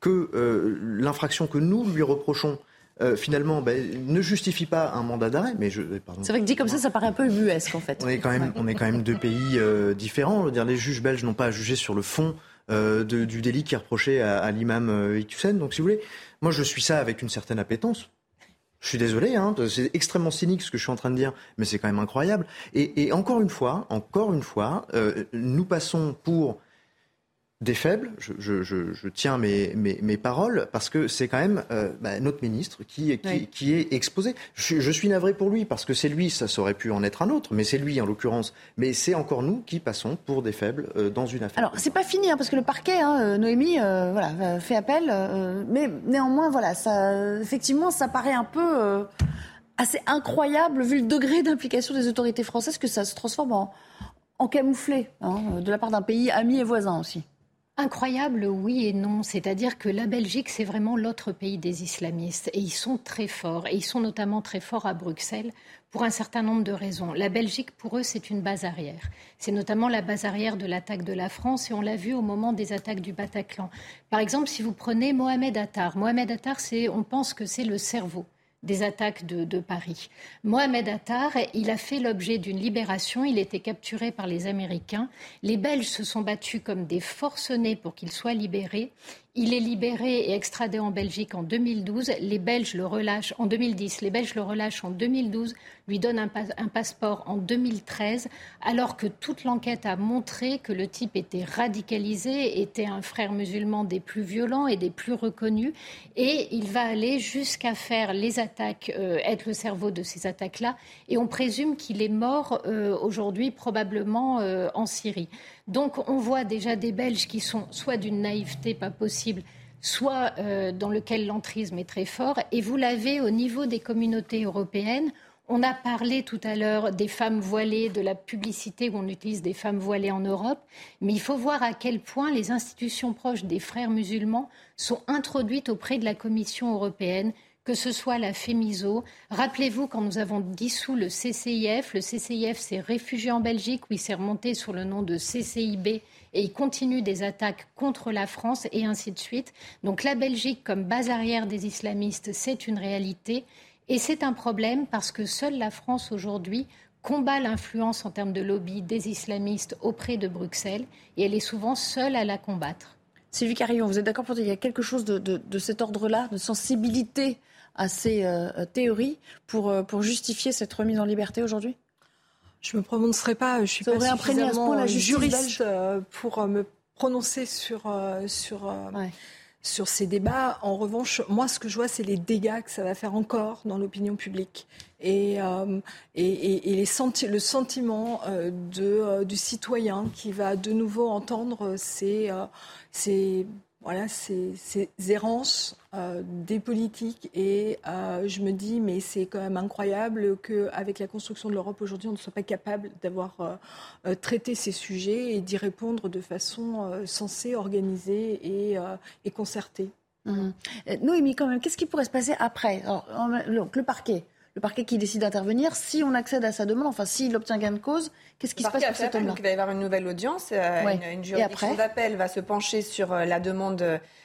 que euh, l'infraction que nous lui reprochons euh, finalement ben, ne justifie pas un mandat d'arrêt. Mais je, c'est vrai que dit comme ça, ça paraît un peu ubuesque en fait. On est quand même, on est quand même deux pays euh, différents. dire, les juges belges n'ont pas à juger sur le fond du délit qui est reproché à, l'imam Hussein. Donc, si vous voulez, moi je suis ça avec une certaine appétence. Je suis désolé, hein, c'est extrêmement cynique ce que je suis en train de dire, mais c'est quand même incroyable. Et, et, encore une fois, encore une fois, nous passons pour des faibles, je, je, je, je tiens mes, mes, mes, paroles, parce que c'est quand même euh, bah, notre ministre qui, qui, qui est exposé. Je, suis navré pour lui, parce que c'est lui, ça aurait pu en être un autre, mais c'est lui en l'occurrence. Mais c'est encore nous qui passons pour des faibles euh, dans une affaire. Alors, c'est pas fini, hein, parce que le parquet, hein, euh, Noémie, voilà, fait appel, mais néanmoins, voilà, ça, effectivement, ça paraît un peu assez incroyable, vu le degré d'implication des autorités françaises, que ça se transforme en, en camouflé, hein, de la part d'un pays ami et voisin aussi. Incroyable, oui et non. C'est-à-dire que la Belgique, c'est vraiment l'autre pays des islamistes. Et ils sont très forts. Et ils sont notamment très forts à Bruxelles pour un certain nombre de raisons. La Belgique, pour eux, c'est une base arrière. C'est notamment la base arrière de l'attaque de la France. Et on l'a vu au moment des attaques du Bataclan. Par exemple, si vous prenez Mohamed Attar. Mohamed Attar, on pense que c'est le cerveau des attaques de, Paris. Mohamed Attar, il a fait l'objet d'une libération. Il était capturé par les Américains. Les Belges se sont battus comme des forcenés pour qu'il soit libéré. Il est libéré et extradé en Belgique en 2012. Les Belges le relâchent en 2010. Les Belges le relâchent en 2012, lui donnent un, passeport en 2013, alors que toute l'enquête a montré que le type était radicalisé, était un frère musulman des plus violents et des plus reconnus. Et il va aller jusqu'à faire les attaques, euh, être le cerveau de ces attaques-là. Et on présume qu'il est mort euh, aujourd'hui, probablement euh, en Syrie. Donc on voit déjà des Belges qui sont soit d'une naïveté pas possible, soit euh, dans lequel l'entrisme est très fort, et vous l'avez au niveau des communautés européennes. On a parlé tout à l'heure des femmes voilées, de la publicité où on utilise des femmes voilées en Europe, mais il faut voir à quel point les institutions proches des frères musulmans sont introduites auprès de la Commission européenne, que ce soit la FEMISO. Rappelez-vous quand nous avons dissous le CCIF, le CCIF s'est réfugié en Belgique, où il s'est remonté sous le nom de CCIB et il continue des attaques contre la France et ainsi de suite. Donc la Belgique comme base arrière des islamistes, c'est une réalité. Et c'est un problème parce que seule la France aujourd'hui combat l'influence en termes de lobby des islamistes auprès de Bruxelles et elle est souvent seule à la combattre. Sylvie Carillon, vous êtes d'accord pour dire qu'il y a quelque chose de, cet ordre-là, de sensibilité à ces euh, théories pour, euh, pour justifier cette remise en liberté aujourd'hui? Je ne me prononcerai pas, je suis pas suffisamment la juriste euh, pour me prononcer sur, sur sur ces débats. En revanche, moi, ce que je vois, c'est les dégâts que ça va faire encore dans l'opinion publique. Et, euh, et, et, les le sentiment euh, de, euh, du citoyen qui va de nouveau entendre ces, ces voilà, ces, ces errances euh, des politiques. Et euh, je me dis, mais c'est quand même incroyable qu'avec la construction de l'Europe aujourd'hui, on ne soit pas capable d'avoir euh, traité ces sujets et d'y répondre de façon sensée, organisée et, concertée. Mmh. Noémie, quand même, qu'est-ce qui pourrait se passer après? Donc, le parquet le parquet qui décide d'intervenir, si on accède à sa demande, enfin s'il obtient gain de cause, qu'est-ce qui se passe pour cet homme-là Il va y avoir une nouvelle audience, euh, une, juridiction d'appel va se pencher sur euh, la demande,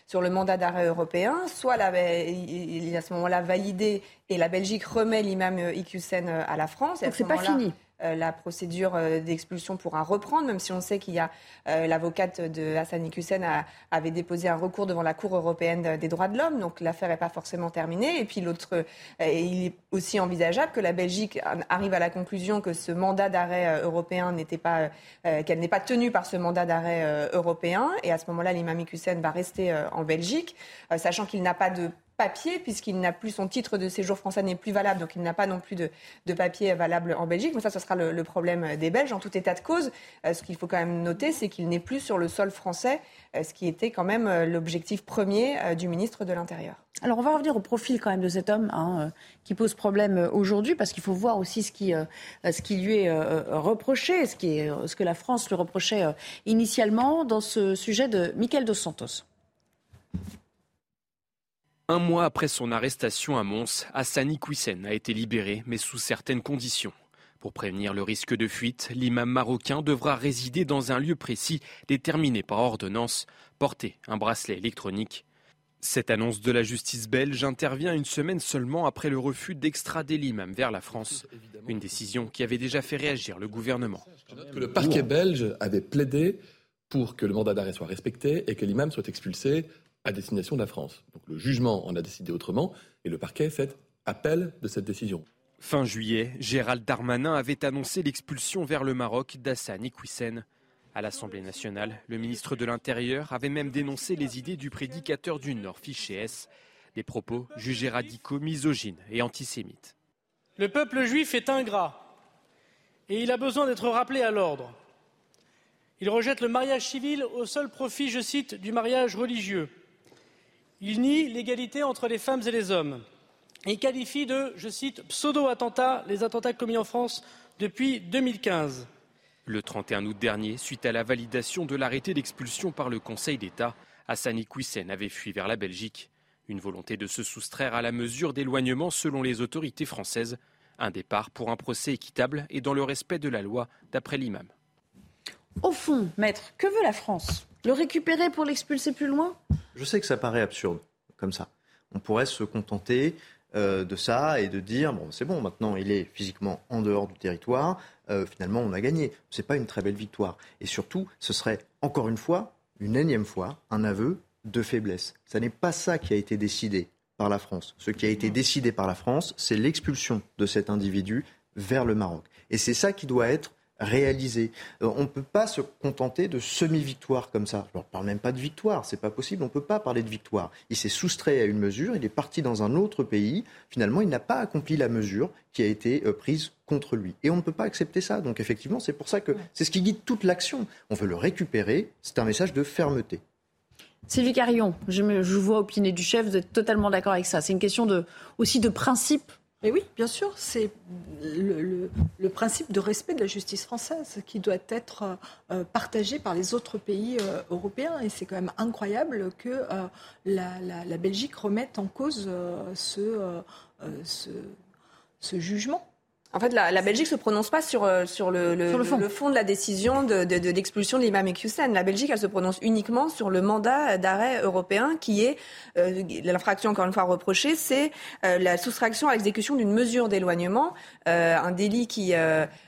sur le mandat d'arrêt européen, soit la, il, à ce moment-là validé et la Belgique remet l'imam Iqiyoussen à la France. Donc c'est pas fini euh, la procédure euh, d'expulsion pourra reprendre, même si on sait qu'il y a euh, l'avocate de Hassan Iqiyoussen avait déposé un recours devant la Cour européenne des droits de l'homme, donc l'affaire n'est pas forcément terminée. Et puis l'autre, il est aussi envisageable que la Belgique arrive à la conclusion que ce mandat d'arrêt européen n'était pas, qu'elle n'est pas tenue par ce mandat d'arrêt européen, et à ce moment-là, l'imam Iqiyoussen va rester en Belgique, sachant qu'il n'a pas de papier, puisqu'il n'a plus son titre de séjour français n'est plus valable, donc il n'a pas non plus de, papier valable en Belgique. Mais ça, ce sera le, problème des Belges. En tout état de cause, euh, ce qu'il faut quand même noter, c'est qu'il n'est plus sur le sol français, euh, ce qui était quand même euh, l'objectif premier du ministre de l'Intérieur. Alors on va revenir au profil quand même de cet homme hein, qui pose problème aujourd'hui, parce qu'il faut voir aussi ce qui, lui est reproché, ce que la France lui reprochait initialement dans ce sujet de Michael Dos Santos. Un mois après son arrestation à Mons, Hassani Kouissen a été libéré, mais sous certaines conditions. Pour prévenir le risque de fuite, l'imam marocain devra résider dans un lieu précis déterminé par ordonnance, porter un bracelet électronique. Cette annonce de la justice belge intervient une semaine seulement après le refus d'extrader l'imam vers la France, une décision qui avait déjà fait réagir le gouvernement. Que le parquet belge avait plaidé pour que le mandat d'arrêt soit respecté et que l'imam soit expulsé à destination de la France. Donc le jugement en a décidé autrement et le parquet fait appel de cette décision. Fin juillet, Gérald Darmanin avait annoncé l'expulsion vers le Maroc d'Hassan Iquissen. À l'Assemblée nationale, le ministre de l'Intérieur avait même dénoncé les idées du prédicateur du Nord, Fiché S, des propos jugés radicaux, misogynes et antisémites. Le peuple juif est ingrat et il a besoin d'être rappelé à l'ordre. Il rejette le mariage civil au seul profit, je cite, du mariage religieux. Il nie l'égalité entre les femmes et les hommes et qualifie de, je cite, pseudo-attentats les attentats commis en France depuis 2015. Le 31 août dernier, suite à la validation de l'arrêté d'expulsion par le Conseil d'État, Hassani Kouissen avait fui vers la Belgique. Une volonté de se soustraire à la mesure d'éloignement selon les autorités françaises. Un départ pour un procès équitable et dans le respect de la loi, d'après l'imam. Au fond, maître, que veut la France? Le récupérer pour l'expulser plus loin? Je sais que ça paraît absurde comme ça. On pourrait se contenter euh, de ça et de dire bon c'est bon maintenant il est physiquement en dehors du territoire euh, finalement on a gagné. C'est pas une très belle victoire. Et surtout ce serait encore une fois une énième fois un aveu de faiblesse. Ça n'est pas ça qui a été décidé par la France. Ce qui a été décidé par la France c'est l'expulsion de cet individu vers le Maroc. Et c'est ça qui doit être réalisé. Euh, on ne peut pas se contenter de semi-victoire comme ça. Je ne parle même pas de victoire, c'est pas possible, on ne peut pas parler de victoire. Il s'est soustrait à une mesure, il est parti dans un autre pays, finalement il n'a pas accompli la mesure qui a été euh, prise contre lui. Et on ne peut pas accepter ça. Donc effectivement, c'est pour ça que c'est ce qui guide toute l'action. On veut le récupérer, c'est un message de fermeté. Sylvie Carillon, je, me, je vous vois opiner du chef, vous êtes totalement d'accord avec ça. C'est une question de, aussi de principe mais oui, bien sûr, c'est le, principe de respect de la justice française qui doit être euh, partagé par les autres pays euh, européens. Et c'est quand même incroyable que euh, la, Belgique remette en cause ce, ce jugement. En fait, la, Belgique ne se prononce pas sur, euh, sur, le, le, fond. de la décision de, de, de l'expulsion de l'imam Hussein. La Belgique, elle se prononce uniquement sur le mandat d'arrêt européen qui est, euh, l'infraction encore une fois reprochée, c'est euh, la soustraction à l'exécution d'une mesure d'éloignement, un délit qui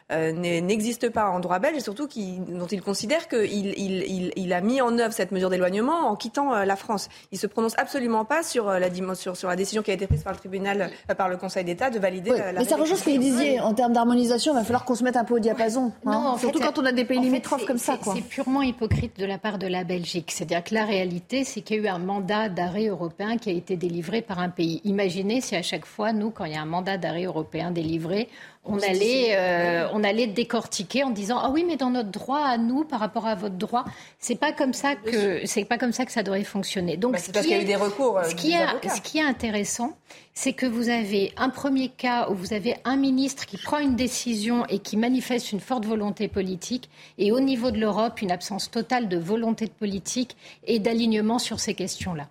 euh, n'existe pas en droit belge et surtout qui, dont il considère qu'il il, il, a mis en œuvre cette mesure d'éloignement en quittant euh, la France. Il se prononce absolument pas sur euh, la, sur, sur la décision qui a été prise par le tribunal, par le Conseil d'État de valider la, Mais ça rejoint ce que vous disiez en termes d'harmonisation. Il va falloir qu'on se mette un peu au diapason. Hein. surtout quand on a des pays limitrophes comme ça. C'est purement hypocrite de la part de la Belgique. C'est-à-dire que la réalité, c'est qu'il y a eu un mandat d'arrêt européen qui a été délivré par un pays. Imaginez si à chaque fois, nous, quand il y a un mandat d'arrêt européen délivré, on allait, euh, on allait décortiquer en disant ah oui mais dans notre droit à nous par rapport à votre droit c'est pas comme ça que c'est pas comme ça que ça devrait fonctionner. Donc bah, c'est parce qu'il y a eu des recours euh, ce qui est ce qui est intéressant c'est que vous avez un premier cas où vous avez un ministre qui prend une décision et qui manifeste une forte volonté politique et au niveau de l'Europe une absence totale de volonté de politique et d'alignement sur ces questions là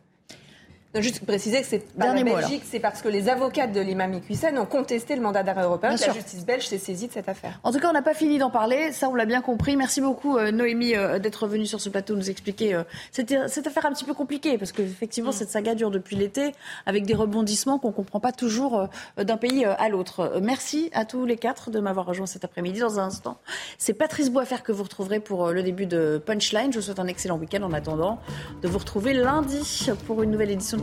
juste préciser que c'est pas la Belgique, c'est parce que les avocats de l'imam Iqiyoussen ont contesté le mandat d'arrêt européen la justice belge s'est saisie de cette affaire. En tout cas, on n'a pas fini d'en parler, ça on l'a bien compris. Merci beaucoup euh, Noémie euh, d'être venue sur ce plateau nous expliquer euh, cette, affaire un petit peu compliquée parce qu'effectivement mm. cette saga dure depuis l'été avec des rebondissements qu'on ne comprend pas toujours d'un pays à l'autre. Merci à tous les quatre de m'avoir rejoint cet après-midi. Dans un instant, c'est Patrice Boisfer que vous retrouverez pour le début de Punchline. Je vous souhaite un excellent week-end en attendant de vous retrouver lundi pour une nouvelle édition de